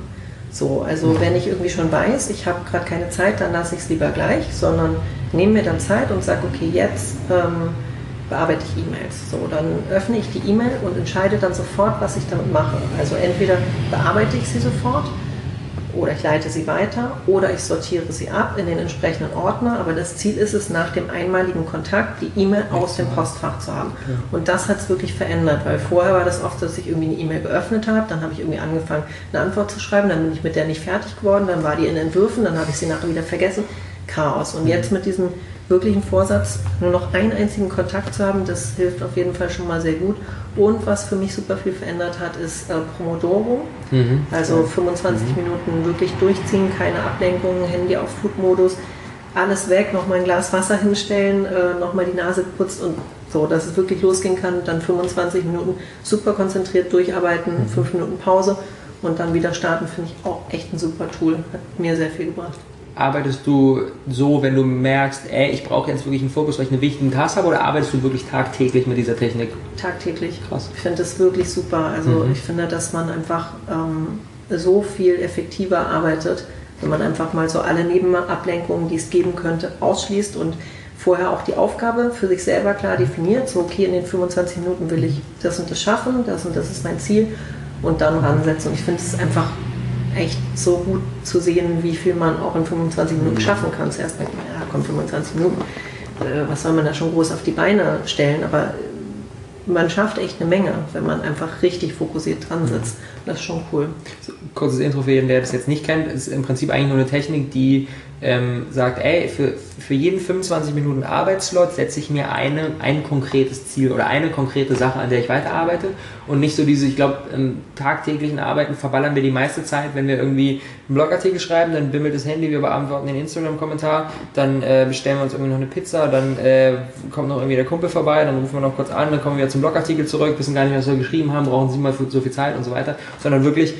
So, also mhm. wenn ich irgendwie schon weiß, ich habe gerade keine Zeit, dann lasse ich es lieber gleich, sondern nehme mir dann Zeit und sage, okay, jetzt ähm, bearbeite ich E-Mails. So, dann öffne ich die E-Mail und entscheide dann sofort, was ich damit mache. Also entweder bearbeite ich sie sofort oder ich leite sie weiter oder ich sortiere sie ab in den entsprechenden Ordner. Aber das Ziel ist es, nach dem einmaligen Kontakt die E-Mail aus dem Postfach zu haben. Und das hat es wirklich verändert, weil vorher war das oft, dass ich irgendwie eine E-Mail geöffnet habe, dann habe ich irgendwie angefangen, eine Antwort zu schreiben, dann bin ich mit der nicht fertig geworden, dann war die in Entwürfen, dann habe ich sie nachher wieder vergessen. Chaos. Und jetzt mit diesem wirklichen Vorsatz, nur noch einen einzigen Kontakt zu haben, das hilft auf jeden Fall schon mal sehr gut. Und was für mich super viel verändert hat, ist äh, Pomodoro. Mhm. Also 25 mhm. Minuten wirklich durchziehen, keine Ablenkungen, Handy auf Flugmodus, alles weg, nochmal ein Glas Wasser hinstellen, äh, nochmal die Nase geputzt und so, dass es wirklich losgehen kann. Dann 25 Minuten super konzentriert durcharbeiten, mhm. 5 Minuten Pause und dann wieder starten, finde ich auch echt ein super Tool. Hat mir sehr viel gebracht arbeitest du so, wenn du merkst, ey, ich brauche jetzt wirklich einen Fokus, weil ich einen wichtigen Task habe, oder arbeitest du wirklich tagtäglich mit dieser Technik? Tagtäglich. Krass. Ich finde das wirklich super. Also mhm. ich finde, dass man einfach ähm, so viel effektiver arbeitet, wenn man einfach mal so alle Nebenablenkungen, die es geben könnte, ausschließt und vorher auch die Aufgabe für sich selber klar definiert. So, okay, in den 25 Minuten will ich das und das schaffen, das und das ist mein Ziel und dann ransetzen. Und ich finde es einfach echt so gut zu sehen, wie viel man auch in 25 Minuten mhm. schaffen kann. Zuerst denkt man, ja, komm, 25 Minuten, äh, was soll man da schon groß auf die Beine stellen? Aber man schafft echt eine Menge, wenn man einfach richtig fokussiert dran sitzt. Das ist schon cool. Kurzes Intro für jeden, der das jetzt nicht kennt, ist im Prinzip eigentlich nur eine Technik, die ähm, sagt, ey, für, für jeden 25 Minuten Arbeitslot setze ich mir eine, ein konkretes Ziel oder eine konkrete Sache, an der ich weiterarbeite. Und nicht so diese, ich glaube, im tagtäglichen Arbeiten verballern wir die meiste Zeit, wenn wir irgendwie einen Blogartikel schreiben, dann bimmelt das Handy, wir beantworten den Instagram-Kommentar, dann äh, bestellen wir uns irgendwie noch eine Pizza, dann äh, kommt noch irgendwie der Kumpel vorbei, dann rufen wir noch kurz an, dann kommen wir zum Blogartikel zurück, wissen gar nicht, was wir geschrieben haben, brauchen sie mal so viel Zeit und so weiter, sondern wirklich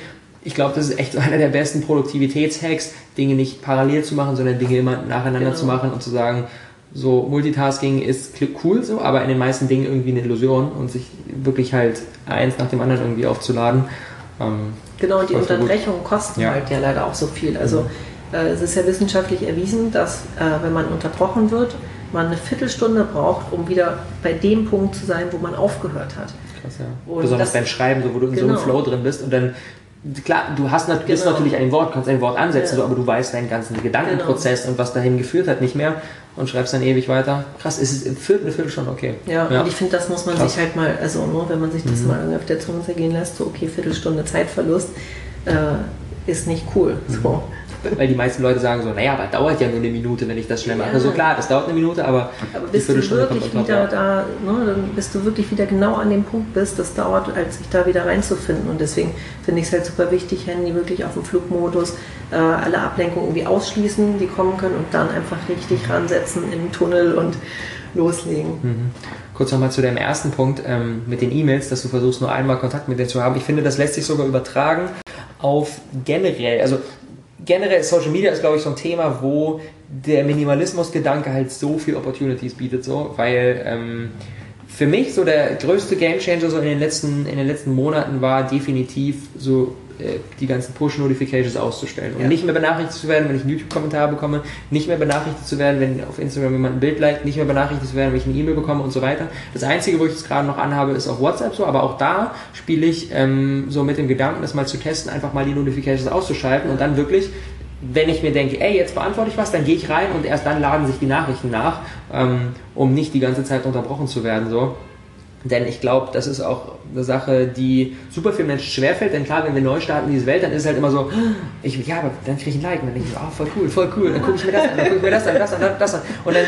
ich glaube, das ist echt *laughs* einer der besten Produktivitätshacks, Dinge nicht parallel zu machen, sondern Dinge immer nacheinander genau. zu machen und zu sagen, so Multitasking ist cool so, aber in den meisten Dingen irgendwie eine Illusion und sich wirklich halt eins nach dem anderen irgendwie aufzuladen. Ähm, genau, und die Unterbrechungen kosten ja. halt ja leider auch so viel. Also mhm. äh, es ist ja wissenschaftlich erwiesen, dass äh, wenn man unterbrochen wird, man eine Viertelstunde braucht, um wieder bei dem Punkt zu sein, wo man aufgehört hat. Krass, ja. Besonders das, beim Schreiben, so, wo du in genau. so einem genau. Flow drin bist und dann klar, du hast nat genau. natürlich ein Wort, kannst ein Wort ansetzen, ja. so, aber du weißt deinen ganzen Gedankenprozess genau. und was dahin geführt hat nicht mehr und schreibst dann ewig weiter. Krass, ist es Viertel, eine Viertelstunde okay. Ja, ja, und ich finde, das muss man Krass. sich halt mal, also nur, wenn man sich das mhm. mal auf der Zunge zergehen lässt, so okay, Viertelstunde Zeitverlust äh, ist nicht cool. Mhm. Weil die meisten Leute sagen so, naja, aber dauert ja nur eine Minute, wenn ich das schnell mache. Ja. So klar, das dauert eine Minute, aber, aber bist du wirklich wieder da, ne, dann bist du wirklich wieder genau an dem Punkt bist, das dauert, als sich da wieder reinzufinden. Und deswegen finde ich es halt super wichtig, Handy wirklich auf dem Flugmodus, äh, alle Ablenkungen irgendwie ausschließen, die kommen können und dann einfach richtig ransetzen im Tunnel und loslegen. Mhm. Kurz nochmal zu deinem ersten Punkt ähm, mit den E-Mails, dass du versuchst, nur einmal Kontakt mit denen zu haben. Ich finde, das lässt sich sogar übertragen auf generell, also generell Social Media ist, glaube ich, so ein Thema, wo der Minimalismus-Gedanke halt so viel Opportunities bietet, so, weil ähm, für mich so der größte Gamechanger so in den letzten, in den letzten Monaten war definitiv so die ganzen Push-Notifications auszustellen und ja. nicht mehr benachrichtigt zu werden, wenn ich einen YouTube-Kommentar bekomme, nicht mehr benachrichtigt zu werden, wenn auf Instagram jemand ein Bild liked, nicht mehr benachrichtigt zu werden, wenn ich eine E-Mail bekomme und so weiter. Das Einzige, wo ich es gerade noch anhabe, ist auf WhatsApp so, aber auch da spiele ich ähm, so mit dem Gedanken, das mal zu testen, einfach mal die Notifications auszuschalten und dann wirklich wenn ich mir denke, ey, jetzt beantworte ich was, dann gehe ich rein und erst dann laden sich die Nachrichten nach, ähm, um nicht die ganze Zeit unterbrochen zu werden. So. Denn ich glaube, das ist auch eine Sache, die super vielen Menschen schwerfällt. Denn klar, wenn wir neu starten in diese Welt, dann ist es halt immer so, *gasps* ich, ja, aber dann kriege ich ein Like. Und dann denke ich, oh, voll cool, voll cool. Dann gucke ich mir das an, dann gucke ich mir das an, das an, das an. Und dann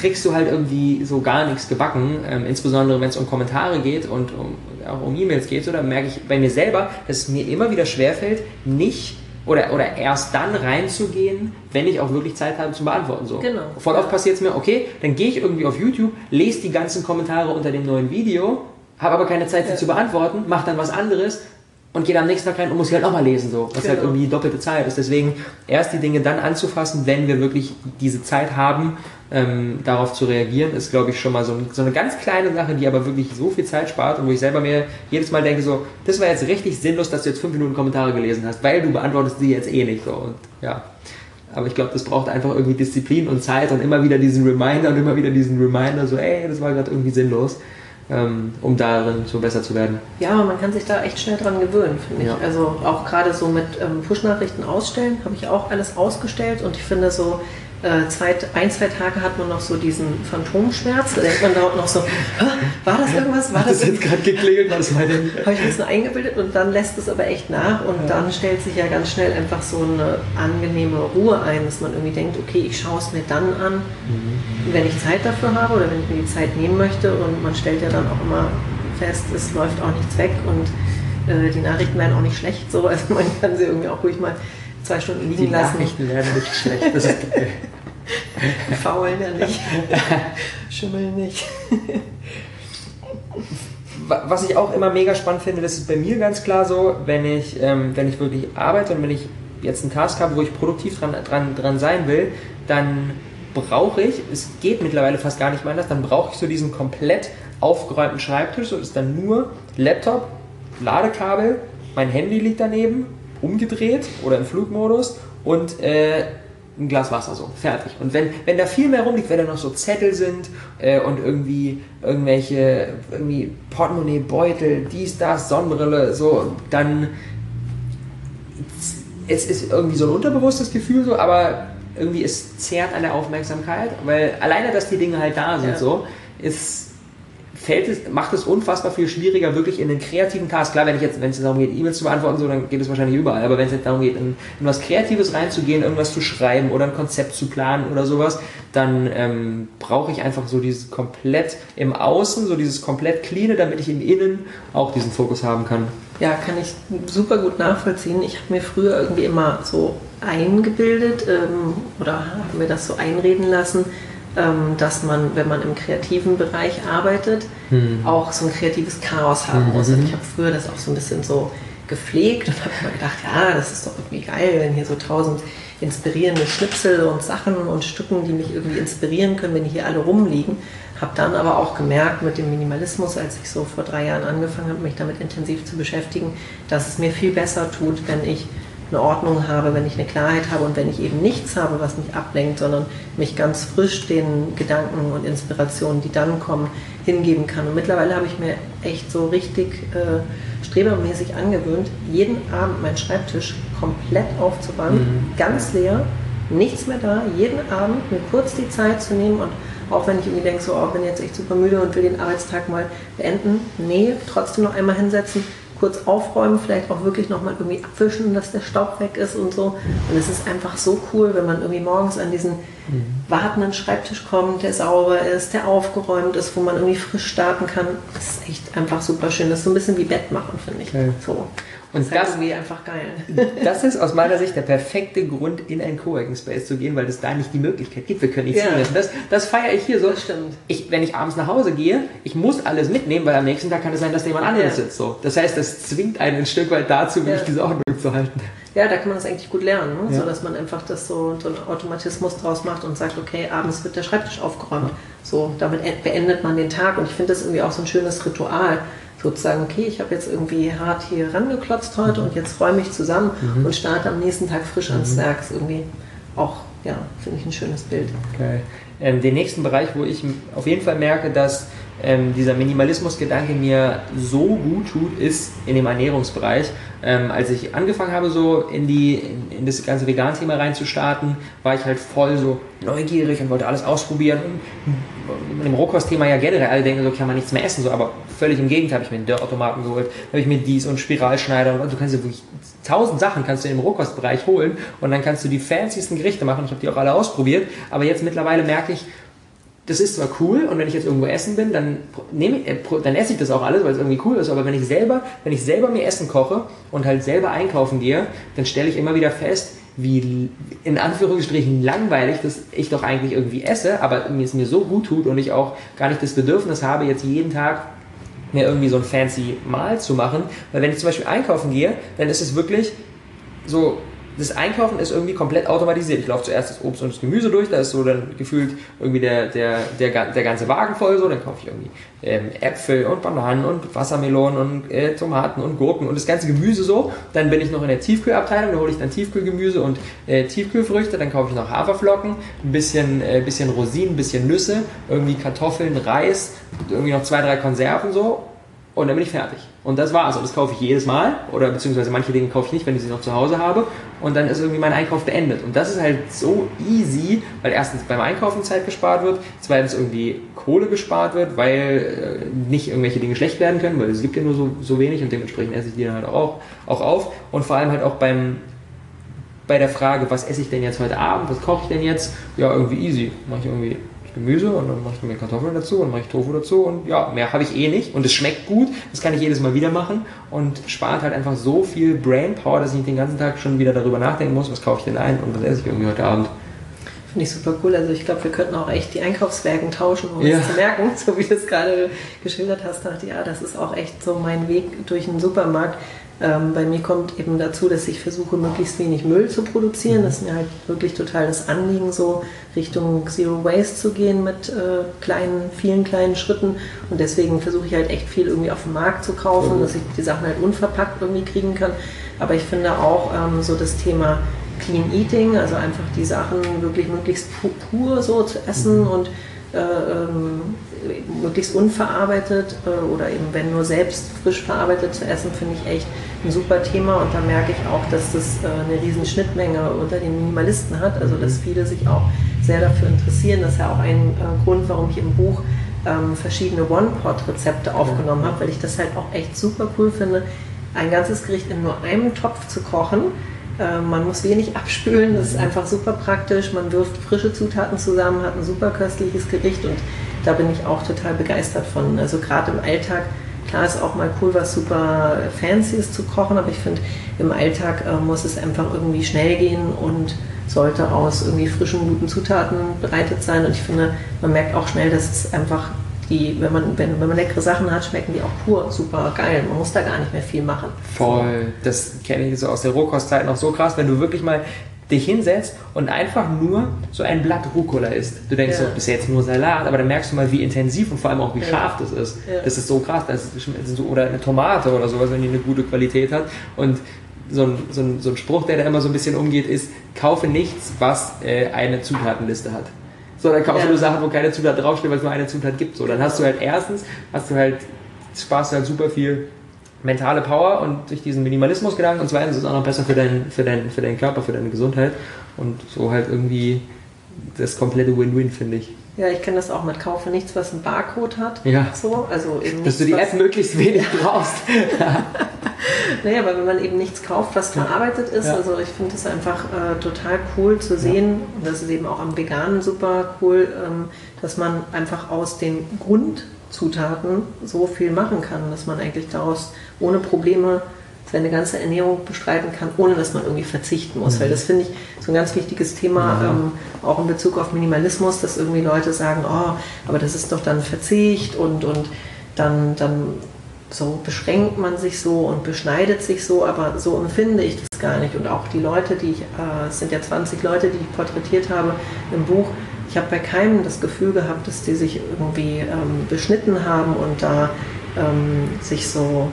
kriegst du halt irgendwie so gar nichts gebacken. Ähm, insbesondere, wenn es um Kommentare geht und um, auch um E-Mails geht. So, dann merke ich bei mir selber, dass es mir immer wieder schwerfällt, nicht oder, oder erst dann reinzugehen, wenn ich auch wirklich Zeit habe zum Beantworten. So. Genau. Voll oft passiert es mir, okay, dann gehe ich irgendwie auf YouTube, lese die ganzen Kommentare unter dem neuen Video, habe aber keine Zeit, sie ja. zu beantworten, mache dann was anderes und gehe am nächsten Tag rein und muss sie halt nochmal lesen, so, was halt genau. halt irgendwie doppelte Zeit ist. Deswegen erst die Dinge dann anzufassen, wenn wir wirklich diese Zeit haben, ähm, darauf zu reagieren, ist, glaube ich, schon mal so, so, eine ganz kleine Sache, die aber wirklich so viel Zeit spart und wo ich selber mir jedes Mal denke, so, das war jetzt richtig sinnlos, dass du jetzt fünf Minuten Kommentare gelesen hast, weil du beantwortest sie jetzt eh nicht so. Und ja. Aber ich glaube, das braucht einfach irgendwie Disziplin und Zeit und immer wieder diesen Reminder und immer wieder diesen Reminder, so, ey, das war gerade irgendwie sinnlos. Ähm, um darin so besser zu werden. Ja, man kann sich da echt schnell dran gewöhnen, finde ja. ich. Also auch gerade so mit ähm, Push-Nachrichten ausstellen, habe ich auch alles ausgestellt und ich finde so, zwei, ein, zwei Tage hat man noch so diesen Phantomschmerz. Da denkt man dort noch so, war das irgendwas? War das, das jetzt gerade geklingelt? Was *laughs* Habe ich ein bisschen eingebildet und dann lässt es aber echt nach und ja. dann stellt sich ja ganz schnell einfach so eine angenehme Ruhe ein, dass man irgendwie denkt, okay, ich schaue es mir dann an, mhm. wenn ich Zeit dafür habe oder wenn ich mir die Zeit nehmen möchte und man stellt ja dann auch immer fest, es läuft auch nichts weg und äh, die Nachrichten werden auch nicht schlecht, so, *laughs* also man kann sie irgendwie auch ruhig mal zwei Stunden liegen die lassen. Die Nachrichten werden nicht schlecht, das ist. Faulen ja nicht. *laughs* Schimmeln nicht. Was ich auch immer mega spannend finde, das ist bei mir ganz klar so, wenn ich, ähm, wenn ich wirklich arbeite und wenn ich jetzt einen Task habe, wo ich produktiv dran, dran, dran sein will, dann brauche ich, es geht mittlerweile fast gar nicht mehr anders, dann brauche ich so diesen komplett aufgeräumten Schreibtisch, so ist dann nur Laptop, Ladekabel, mein Handy liegt daneben, umgedreht oder im Flugmodus und äh, ein Glas Wasser so, fertig. Und wenn, wenn da viel mehr rumliegt, wenn da noch so Zettel sind äh, und irgendwie irgendwelche irgendwie Portemonnaie, Beutel, dies, das, Sonnenbrille, so, dann es ist irgendwie so ein unterbewusstes Gefühl so, aber irgendwie es zehrt an der Aufmerksamkeit, weil alleine, dass die Dinge halt da sind, ja. so, ist fällt es, macht es unfassbar viel schwieriger, wirklich in den kreativen Task. Klar, wenn ich jetzt, wenn es darum geht, E-Mails zu beantworten, so, dann geht es wahrscheinlich überall. Aber wenn es jetzt darum geht, in, in was Kreatives reinzugehen, irgendwas zu schreiben oder ein Konzept zu planen oder sowas, dann ähm, brauche ich einfach so dieses komplett im Außen, so dieses komplett Cleane, damit ich im Innen auch diesen Fokus haben kann. Ja, kann ich super gut nachvollziehen. Ich habe mir früher irgendwie immer so eingebildet ähm, oder habe mir das so einreden lassen, dass man, wenn man im kreativen Bereich arbeitet, hm. auch so ein kreatives Chaos haben mhm. muss. Und ich habe früher das auch so ein bisschen so gepflegt und habe immer gedacht, ja, das ist doch irgendwie geil, wenn hier so tausend inspirierende Schnipsel und Sachen und Stücken, die mich irgendwie inspirieren können, wenn die hier alle rumliegen. Habe dann aber auch gemerkt mit dem Minimalismus, als ich so vor drei Jahren angefangen habe, mich damit intensiv zu beschäftigen, dass es mir viel besser tut, wenn ich eine Ordnung habe, wenn ich eine Klarheit habe und wenn ich eben nichts habe, was mich ablenkt, sondern mich ganz frisch den Gedanken und Inspirationen, die dann kommen, hingeben kann. Und mittlerweile habe ich mir echt so richtig äh, strebermäßig angewöhnt, jeden Abend meinen Schreibtisch komplett aufzuräumen, mhm. ganz leer, nichts mehr da, jeden Abend mir kurz die Zeit zu nehmen und auch wenn ich irgendwie denke, so, oh, bin jetzt echt super müde und will den Arbeitstag mal beenden, nee, trotzdem noch einmal hinsetzen, kurz aufräumen, vielleicht auch wirklich nochmal irgendwie abwischen, dass der Staub weg ist und so. Und es ist einfach so cool, wenn man irgendwie morgens an diesen mhm. wartenden Schreibtisch kommt, der sauber ist, der aufgeräumt ist, wo man irgendwie frisch starten kann. Das ist echt einfach super schön. Das ist so ein bisschen wie Bett machen, finde ich. Okay. So. Und das, das ist einfach geil. *laughs* das ist aus meiner Sicht der perfekte Grund, in einen Coworking Space zu gehen, weil es da nicht die Möglichkeit gibt. Wir können nicht ja. Das, das feiere ich hier so. Das stimmt. Ich, wenn ich abends nach Hause gehe, ich muss alles mitnehmen, weil am nächsten Tag kann es sein, dass jemand anderes ja. sitzt. So. Das heißt, das zwingt einen ein Stück weit dazu, wirklich ja. diese Ordnung zu halten. Ja, da kann man das eigentlich gut lernen, ne? ja. so dass man einfach das so, so einen Automatismus draus macht und sagt, okay, abends wird der Schreibtisch aufgeräumt. So, damit beendet man den Tag und ich finde das irgendwie auch so ein schönes Ritual sozusagen, okay, ich habe jetzt irgendwie hart hier rangeklotzt heute mhm. und jetzt räume ich zusammen mhm. und starte am nächsten Tag frisch ans mhm. Werk. Ist irgendwie auch, ja, finde ich ein schönes Bild. Okay. Ähm, den nächsten Bereich, wo ich auf jeden Fall merke, dass ähm, dieser Minimalismus-Gedanke mir so gut tut, ist in dem Ernährungsbereich. Ähm, als ich angefangen habe, so in, die, in, in das ganze Vegan-Thema reinzustarten, war ich halt voll so neugierig und wollte alles ausprobieren. Mit dem Rohkost-Thema ja generell, alle denken so, kann man nichts mehr essen, so, aber völlig im Gegenteil, habe ich mir einen Dörrautomaten geholt, habe ich mir dies und Spiralschneider und du kannst ja wirklich tausend Sachen kannst du im Rohkostbereich holen und dann kannst du die fancysten Gerichte machen. Ich habe die auch alle ausprobiert, aber jetzt mittlerweile merke ich, das ist zwar cool und wenn ich jetzt irgendwo essen bin, dann, nehme, äh, dann esse ich das auch alles, weil es irgendwie cool ist, aber wenn ich selber, wenn ich selber mir Essen koche und halt selber einkaufen gehe, dann stelle ich immer wieder fest, wie in Anführungsstrichen langweilig das ich doch eigentlich irgendwie esse, aber mir es mir so gut tut und ich auch gar nicht das Bedürfnis habe, jetzt jeden Tag mir irgendwie so ein fancy Mahl zu machen, weil wenn ich zum Beispiel einkaufen gehe, dann ist es wirklich so das Einkaufen ist irgendwie komplett automatisiert. Ich laufe zuerst das Obst und das Gemüse durch, da ist so dann gefühlt irgendwie der, der, der, der ganze Wagen voll so, dann kaufe ich irgendwie ähm, Äpfel und Bananen und Wassermelonen und äh, Tomaten und Gurken und das ganze Gemüse so. Dann bin ich noch in der Tiefkühlabteilung, da hole ich dann Tiefkühlgemüse und äh, Tiefkühlfrüchte, dann kaufe ich noch Haferflocken, ein bisschen, äh, bisschen Rosinen, ein bisschen Nüsse, irgendwie Kartoffeln, Reis, irgendwie noch zwei, drei Konserven so und dann bin ich fertig. Und das war's. Und das kaufe ich jedes Mal. Oder beziehungsweise manche Dinge kaufe ich nicht, wenn ich sie noch zu Hause habe. Und dann ist irgendwie mein Einkauf beendet. Und das ist halt so easy, weil erstens beim Einkaufen Zeit gespart wird, zweitens irgendwie Kohle gespart wird, weil äh, nicht irgendwelche Dinge schlecht werden können, weil es gibt ja nur so, so wenig und dementsprechend esse ich die dann halt auch, auch auf. Und vor allem halt auch beim, bei der Frage, was esse ich denn jetzt heute Abend, was koche ich denn jetzt? Ja, irgendwie easy. Mache ich irgendwie Gemüse und dann mache ich mir Kartoffeln dazu und mache ich Tofu dazu und ja, mehr habe ich eh nicht und es schmeckt gut, das kann ich jedes Mal wieder machen und spart halt einfach so viel Brainpower, dass ich nicht den ganzen Tag schon wieder darüber nachdenken muss, was kaufe ich denn ein und was esse ich irgendwie heute Abend. Finde ich super cool. Also ich glaube, wir könnten auch echt die Einkaufswägen tauschen, um ja. das zu merken, *laughs* so wie du es gerade geschildert hast. Dachte, ja, das ist auch echt so mein Weg durch den Supermarkt. Ähm, bei mir kommt eben dazu, dass ich versuche, möglichst wenig Müll zu produzieren. Das ist mir halt wirklich total das Anliegen, so Richtung Zero Waste zu gehen mit äh, kleinen, vielen kleinen Schritten. Und deswegen versuche ich halt echt viel irgendwie auf dem Markt zu kaufen, mhm. dass ich die Sachen halt unverpackt irgendwie kriegen kann. Aber ich finde auch ähm, so das Thema Clean Eating, also einfach die Sachen wirklich möglichst pur so zu essen mhm. und äh, ähm, möglichst unverarbeitet äh, oder eben wenn nur selbst frisch verarbeitet zu essen, finde ich echt ein super Thema und da merke ich auch, dass das äh, eine riesen Schnittmenge unter den Minimalisten hat, also dass mhm. viele sich auch sehr dafür interessieren. Das ist ja auch ein äh, Grund, warum ich im Buch ähm, verschiedene One-Pot-Rezepte aufgenommen habe, weil ich das halt auch echt super cool finde, ein ganzes Gericht in nur einem Topf zu kochen. Äh, man muss wenig *laughs* abspülen, das ist mhm. einfach super praktisch. Man wirft frische Zutaten zusammen, hat ein super köstliches Gericht und da bin ich auch total begeistert von. Also gerade im Alltag Klar ist auch mal cool, was super Fancyes zu kochen, aber ich finde, im Alltag äh, muss es einfach irgendwie schnell gehen und sollte aus irgendwie frischen, guten Zutaten bereitet sein. Und ich finde, man merkt auch schnell, dass es einfach die, wenn man, wenn, wenn man leckere Sachen hat, schmecken die auch pur super geil. Man muss da gar nicht mehr viel machen. Voll. Das kenne ich so aus der Rohkostzeit noch so krass, wenn du wirklich mal dich hinsetzt und einfach nur so ein Blatt Rucola isst. Du denkst ja. so, bis jetzt nur Salat, aber dann merkst du mal, wie intensiv und vor allem auch wie ja. scharf das ist. Ja. Das ist so krass. Das ist so, oder eine Tomate oder sowas, wenn die eine gute Qualität hat. Und so ein, so, ein, so ein Spruch, der da immer so ein bisschen umgeht, ist, kaufe nichts, was äh, eine Zutatenliste hat. So, dann kaufst du Sachen, wo keine Zutat draufsteht, weil es nur eine Zutat gibt. So, dann hast du halt erstens, hast du halt, sparst du halt super viel mentale Power und durch diesen Minimalismus-Gedanken und zweitens ist es auch noch besser für, dein, für, dein, für deinen Körper, für deine Gesundheit und so halt irgendwie das komplette Win-Win, finde ich. Ja, ich kenne das auch mit Kaufe nichts, was einen Barcode hat. Ja. So, also eben Dass nichts, du die App möglichst wenig *laughs* brauchst. *laughs* Naja, aber wenn man eben nichts kauft, was verarbeitet ist, Ja. also ich finde es einfach äh, total cool zu sehen, und das ist eben auch am Veganen super cool, ähm, dass man einfach aus den Grundzutaten so viel machen kann, dass man eigentlich daraus ohne Probleme seine ganze Ernährung bestreiten kann, ohne dass man irgendwie verzichten muss. Weil das finde ich so ein ganz wichtiges Thema, ähm, auch in Bezug auf Minimalismus, dass irgendwie Leute sagen, oh, aber das ist doch dann Verzicht und, und dann, dann so beschränkt man sich so und beschneidet sich so, aber so empfinde ich das gar nicht. Und auch die Leute, die ich, äh, es sind ja 20 Leute, die ich porträtiert habe im Buch, ich habe bei keinem das Gefühl gehabt, dass die sich irgendwie ähm, beschnitten haben und da ähm, sich so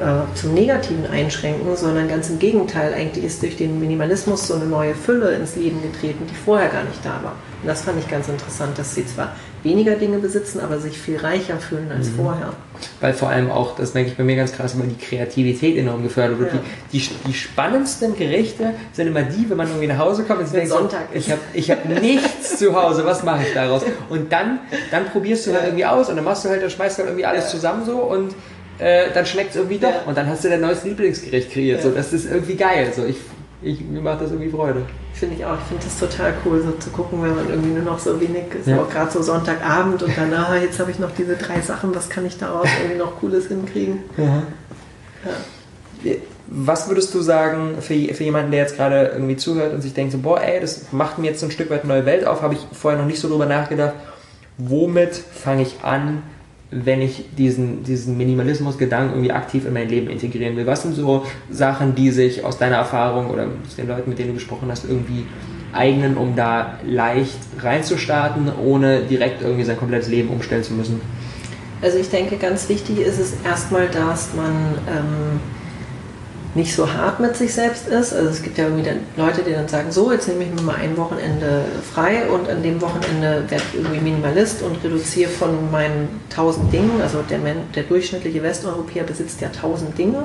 äh, zum Negativen einschränken, sondern ganz im Gegenteil. Eigentlich ist durch den Minimalismus so eine neue Fülle ins Leben getreten, die vorher gar nicht da war. Und das fand ich ganz interessant, dass sie zwar weniger Dinge besitzen, aber sich viel reicher fühlen als vorher. Weil vor allem auch, das merke ich bei mir ganz krass, immer die Kreativität enorm gefördert wird. Ja. Die, die, die spannendsten Gerichte sind immer die, wenn man irgendwie nach Hause kommt und denkt, so, Sonntag ist. ich habe ich hab nichts zu Hause, was mache ich daraus? Und dann, dann probierst du halt irgendwie aus und dann machst du halt, dann schmeißt du halt irgendwie alles Ja. zusammen so und äh, dann schmeckt es irgendwie doch. Ja. Und dann hast du dein neues Lieblingsgericht kreiert. So, das ist irgendwie geil. So, ich, ich, mir macht das irgendwie Freude. Finde ich auch. Ich finde das total cool, so zu gucken, wenn man irgendwie nur noch so wenig ist, Ja. auch gerade so Sonntagabend und dann, ah, jetzt habe ich noch diese drei Sachen, was kann ich daraus irgendwie noch Cooles hinkriegen? Was würdest du sagen für, für jemanden, der jetzt gerade irgendwie zuhört und sich denkt so, boah, ey, das macht mir jetzt so ein Stück weit eine neue Welt auf, habe ich vorher noch nicht so drüber nachgedacht. Womit fange ich an, wenn ich diesen, diesen Minimalismus-Gedanken irgendwie aktiv in mein Leben integrieren will? Was sind so Sachen, die sich aus deiner Erfahrung oder aus den Leuten, mit denen du gesprochen hast, irgendwie eignen, um da leicht reinzustarten, ohne direkt irgendwie sein komplettes Leben umstellen zu müssen? Also ich denke, ganz wichtig ist es erstmal, dass man ähm, nicht so hart mit sich selbst ist. Also es gibt ja irgendwie dann Leute, die dann sagen, so, jetzt nehme ich mir mal ein Wochenende frei und an dem Wochenende werde ich irgendwie Minimalist und reduziere von meinen tausend Dingen. Also der, der durchschnittliche Westeuropäer besitzt ja tausend Dinge.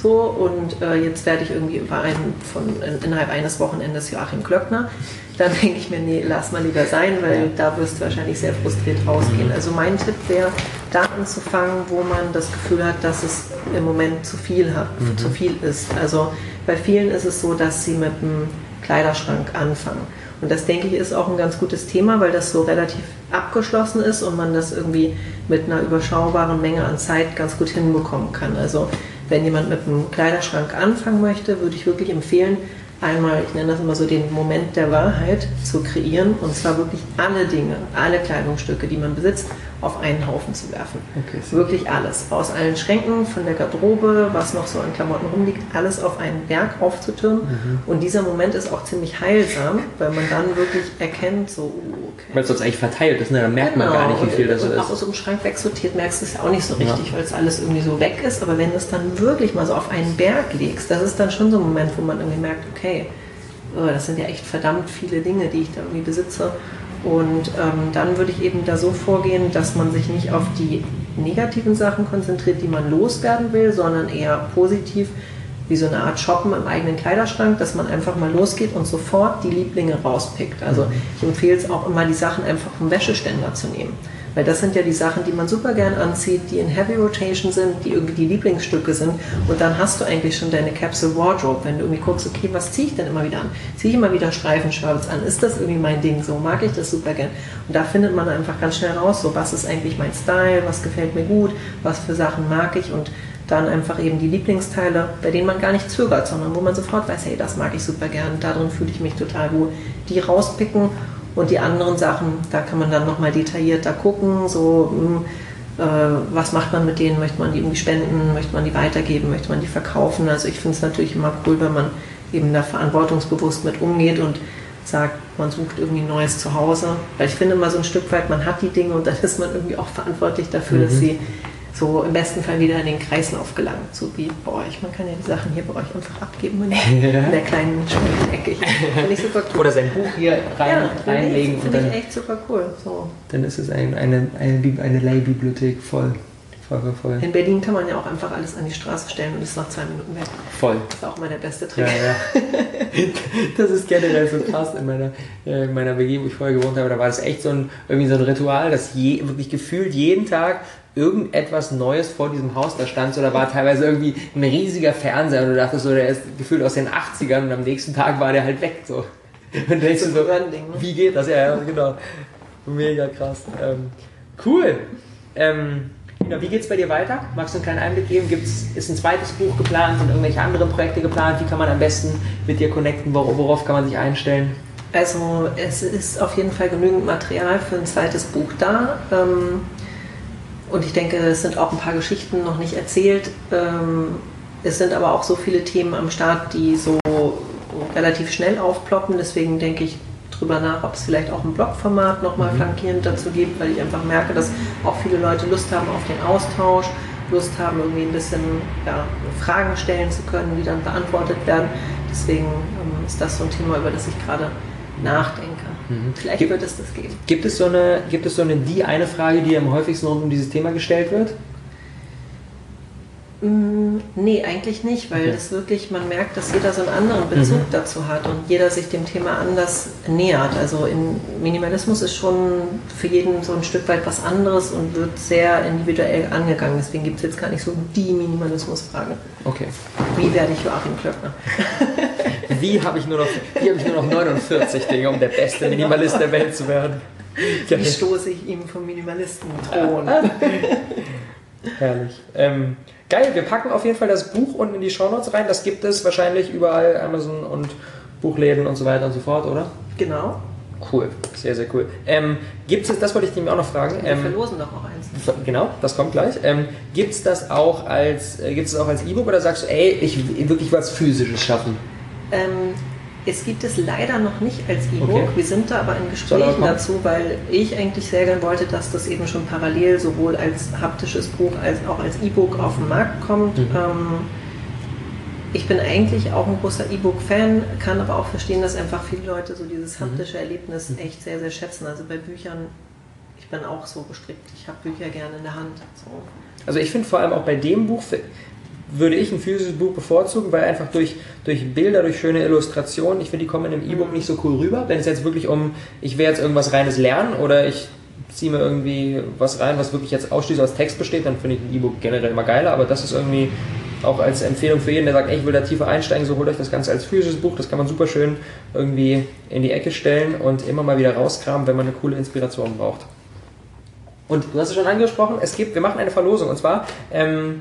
So, und äh, jetzt werde ich irgendwie über einen von in, innerhalb eines Wochenendes Joachim Klöckner. Dann denke ich mir, nee, lass mal lieber sein, weil da wirst du wahrscheinlich sehr frustriert rausgehen. Also mein Tipp wäre, da anzufangen, wo man das Gefühl hat, dass es im Moment zu viel hat, zu viel ist. Also bei vielen ist es so, dass sie mit einem Kleiderschrank anfangen. Und das denke ich ist auch ein ganz gutes Thema, weil das so relativ abgeschlossen ist und man das irgendwie mit einer überschaubaren Menge an Zeit ganz gut hinbekommen kann. Also wenn jemand mit einem Kleiderschrank anfangen möchte, würde ich wirklich empfehlen, einmal, ich nenne das immer so den Moment der Wahrheit zu kreieren und zwar wirklich alle Dinge, alle Kleidungsstücke, die man besitzt, auf einen Haufen zu werfen. Okay, Wirklich alles. Aus allen Schränken, von der Garderobe, was noch so an Klamotten rumliegt, alles auf einen Berg aufzutürmen. Mhm. Und dieser Moment ist auch ziemlich heilsam, weil man dann wirklich erkennt, so, uh, okay. Weil es sonst eigentlich verteilt ist, ne? dann merkt man gar nicht, wie viel das so Genau. und auch ist. aus so einem Schrank wegsortiert merkst du es ja auch nicht so richtig, weil es alles irgendwie so weg ist. Aber wenn du es dann wirklich mal so auf einen Berg legst, das ist dann schon so ein Moment, wo man irgendwie merkt, okay, oh, das sind ja echt verdammt viele Dinge, die ich da irgendwie besitze. Und ähm, dann würde ich eben da so vorgehen, dass man sich nicht auf die negativen Sachen konzentriert, die man loswerden will, sondern eher positiv, wie so eine Art Shoppen im eigenen Kleiderschrank, dass man einfach mal losgeht und sofort die Lieblinge rauspickt. Also ich empfehle es auch immer, die Sachen einfach vom Wäscheständer zu nehmen. Weil das sind ja die Sachen, die man super gern anzieht, die in Heavy Rotation sind, die irgendwie die Lieblingsstücke sind. Und dann hast du eigentlich schon deine Capsule Wardrobe, wenn du irgendwie guckst, okay, was ziehe ich denn immer wieder an? Ziehe ich immer wieder Streifenshirts an? Ist das irgendwie mein Ding? So mag ich das super gern. Und da findet man einfach ganz schnell raus, so was ist eigentlich mein Style, was gefällt mir gut, was für Sachen mag ich und dann einfach eben die Lieblingsteile, bei denen man gar nicht zögert, sondern wo man sofort weiß, hey, das mag ich super gern, darin fühle ich mich total gut. Die rauspicken und die anderen Sachen, da kann man dann nochmal detaillierter gucken, so hm, äh, was macht man mit denen, möchte man die irgendwie spenden, möchte man die weitergeben, möchte man die verkaufen. Also ich finde es natürlich immer cool, wenn man eben da verantwortungsbewusst mit umgeht und sagt, man sucht irgendwie ein neues Zuhause. Weil ich finde immer so ein Stück weit, man hat die Dinge und dann *laughs* ist man irgendwie auch verantwortlich dafür, dass sie so im besten Fall wieder in den Kreislauf gelangen. So wie bei euch. Man kann ja die Sachen hier bei euch einfach abgeben in, *laughs* in der kleinen Ecke. hier. Finde ich super cool. Oder sein Buch hier rein, ja, reinlegen und Finde dann, ich echt super cool. So. dann ist es ein, eine, eine, eine Leihbibliothek voll. Voll, voll, voll. In Berlin kann man ja auch einfach alles an die Straße stellen und ist nach zwei Minuten weg. Voll. Das ist auch immer der beste Trick. Ja, ja. *laughs* Das ist generell so krass in meiner, äh, in meiner WG, wo ich vorher gewohnt habe. Da war das echt so ein, irgendwie so ein Ritual, dass je, wirklich gefühlt jeden Tag irgendetwas Neues vor diesem Haus da stand. So, da war teilweise irgendwie ein riesiger Fernseher und du dachtest so, der ist gefühlt aus den 80ern und am nächsten Tag war der halt weg. So. *laughs* Und denkst du so, ne? wie geht das? Ja, ja, genau. Mega krass. Ähm, cool. Ähm, wie geht's bei dir weiter? Magst du einen kleinen Einblick geben? Gibt's, ist ein zweites Buch geplant? Sind irgendwelche anderen Projekte geplant? Wie kann man am besten mit dir connecten? Wor- Worauf kann man sich einstellen? Also es ist auf jeden Fall genügend Material für ein zweites Buch da. Ähm, und ich denke, es sind auch ein paar Geschichten noch nicht erzählt. Ähm, es sind aber auch so viele Themen am Start, die so relativ schnell aufploppen. Deswegen denke ich drüber nach, ob es vielleicht auch ein Blogformat nochmal flankierend dazu gibt, weil ich einfach merke, dass auch viele Leute Lust haben auf den Austausch, Lust haben, irgendwie ein bisschen ja, Fragen stellen zu können, die dann beantwortet werden. Deswegen ähm, ist das so ein Thema, über das ich gerade nachdenke. Vielleicht Gibt- wird es das geben. Gibt es so eine, gibt es so eine die eine Frage, die am häufigsten rund um dieses Thema gestellt wird? Mm, Nee, eigentlich nicht, weil Okay. das wirklich, man merkt, dass jeder so einen anderen Bezug Mhm. dazu hat und jeder sich dem Thema anders nähert. Also in Minimalismus ist schon für jeden so ein Stück weit was anderes und wird sehr individuell angegangen. Deswegen gibt es jetzt gar nicht so die Minimalismusfrage. Okay. Wie werde ich Joachim Klöckner? *laughs* Wie habe ich nur noch, wie habe ich nur noch 49 Dinge, um der beste Minimalist der Welt zu werden? Wie stoße ich ihm vom Minimalistenthron? Herrlich. Ähm, geil, wir packen auf jeden Fall das Buch unten in die Shownotes rein. Das gibt es wahrscheinlich überall, Amazon und Buchläden und so weiter und so fort, oder? Genau. Cool, sehr, sehr cool. Ähm, gibt es, das wollte ich nämlich auch noch fragen. Wir Ähm, verlosen doch auch eins. Genau, das kommt gleich. Ähm, gibt es das auch als, äh, gibt's das auch als E-Book oder sagst du, ey, ich will wirklich was Physisches schaffen? Ähm, es gibt es leider noch nicht als E-Book. Okay. Wir sind da aber in Gesprächen dazu, weil ich eigentlich sehr gern wollte, dass das eben schon parallel sowohl als haptisches Buch als auch als E-Book auf den Markt kommt. Mhm. Ähm, ich bin eigentlich auch ein großer E-Book-Fan, kann aber auch verstehen, dass einfach viele Leute so dieses Mhm. haptische Erlebnis echt sehr, sehr schätzen. Also bei Büchern, ich bin auch so gestrickt. Ich habe Bücher gerne in der Hand. So. Also ich finde vor allem auch bei dem Buch würde ich ein physisches Buch bevorzugen, weil einfach durch, durch Bilder, durch schöne Illustrationen, ich finde, die kommen in einem E-Book nicht so cool rüber. Wenn es jetzt wirklich um, ich will jetzt irgendwas reines lernen oder ich ziehe mir irgendwie was rein, was wirklich jetzt ausschließlich aus Text besteht, dann finde ich ein E-Book generell immer geiler, aber das ist irgendwie auch als Empfehlung für jeden, der sagt, ey, ich will da tiefer einsteigen, so holt euch das Ganze als physisches Buch, das kann man super schön irgendwie in die Ecke stellen und immer mal wieder rauskramen, wenn man eine coole Inspiration braucht. Und du hast es schon angesprochen, es gibt, wir machen eine Verlosung und zwar ähm,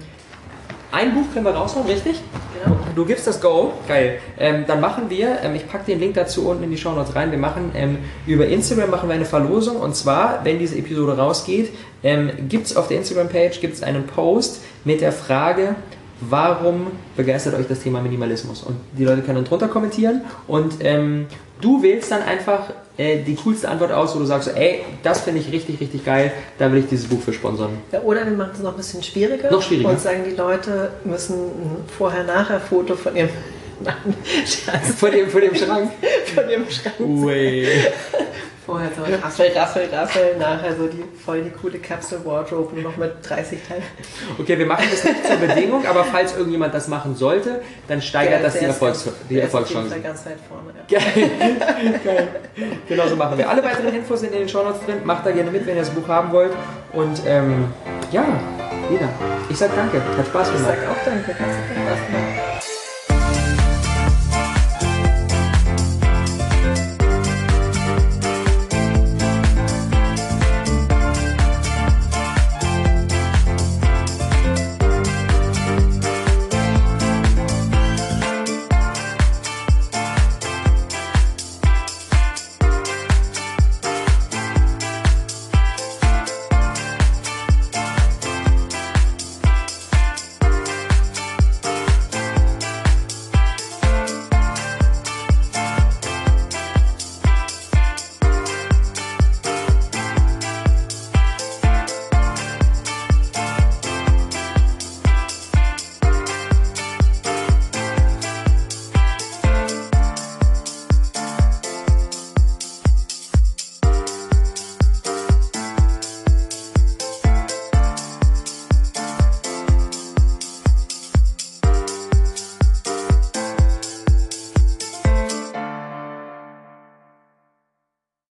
ein Buch können wir raushauen, richtig? Genau. Du gibst das Go, geil. Ähm, dann machen wir, ähm, ich packe den Link dazu unten in die Show Notes rein. Wir machen ähm, über Instagram machen wir eine Verlosung und zwar, wenn diese Episode rausgeht, ähm, gibt es auf der Instagram-Page gibt's einen Post mit der Frage, warum begeistert euch das Thema Minimalismus? Und die Leute können dann drunter kommentieren und ähm, du wählst dann einfach äh, die coolste Antwort aus, wo du sagst, ey, das finde ich richtig, richtig geil, da will ich dieses Buch für sponsern. Ja, oder wir machen es noch ein bisschen schwieriger. Noch schwieriger. Und sagen, die Leute müssen ein Vorher-Nachher-Foto von ihrem *laughs* Nein, Scherz, Vor dem, vor dem Schrank. von ihrem Schrank. Way. Vorher so Raffel, Raffel, Raffel, nachher so die voll die coole Capsule Wardrobe, nur noch mit 30 Teilen. Okay, wir machen das nicht zur Bedingung, aber falls irgendjemand das machen sollte, dann steigert das die, Erfolgs ganz- die Erfolgschancen. Ganz weit vorne. Ja. *laughs* Geil. Genau so machen wir. Alle weiteren Infos sind in den Shownotes drin. Macht da gerne mit, wenn ihr das Buch haben wollt. Und ähm, ja, Lina, ich sag danke. Hat Spaß Ich gemacht. sag auch danke, viel Spaß gemacht.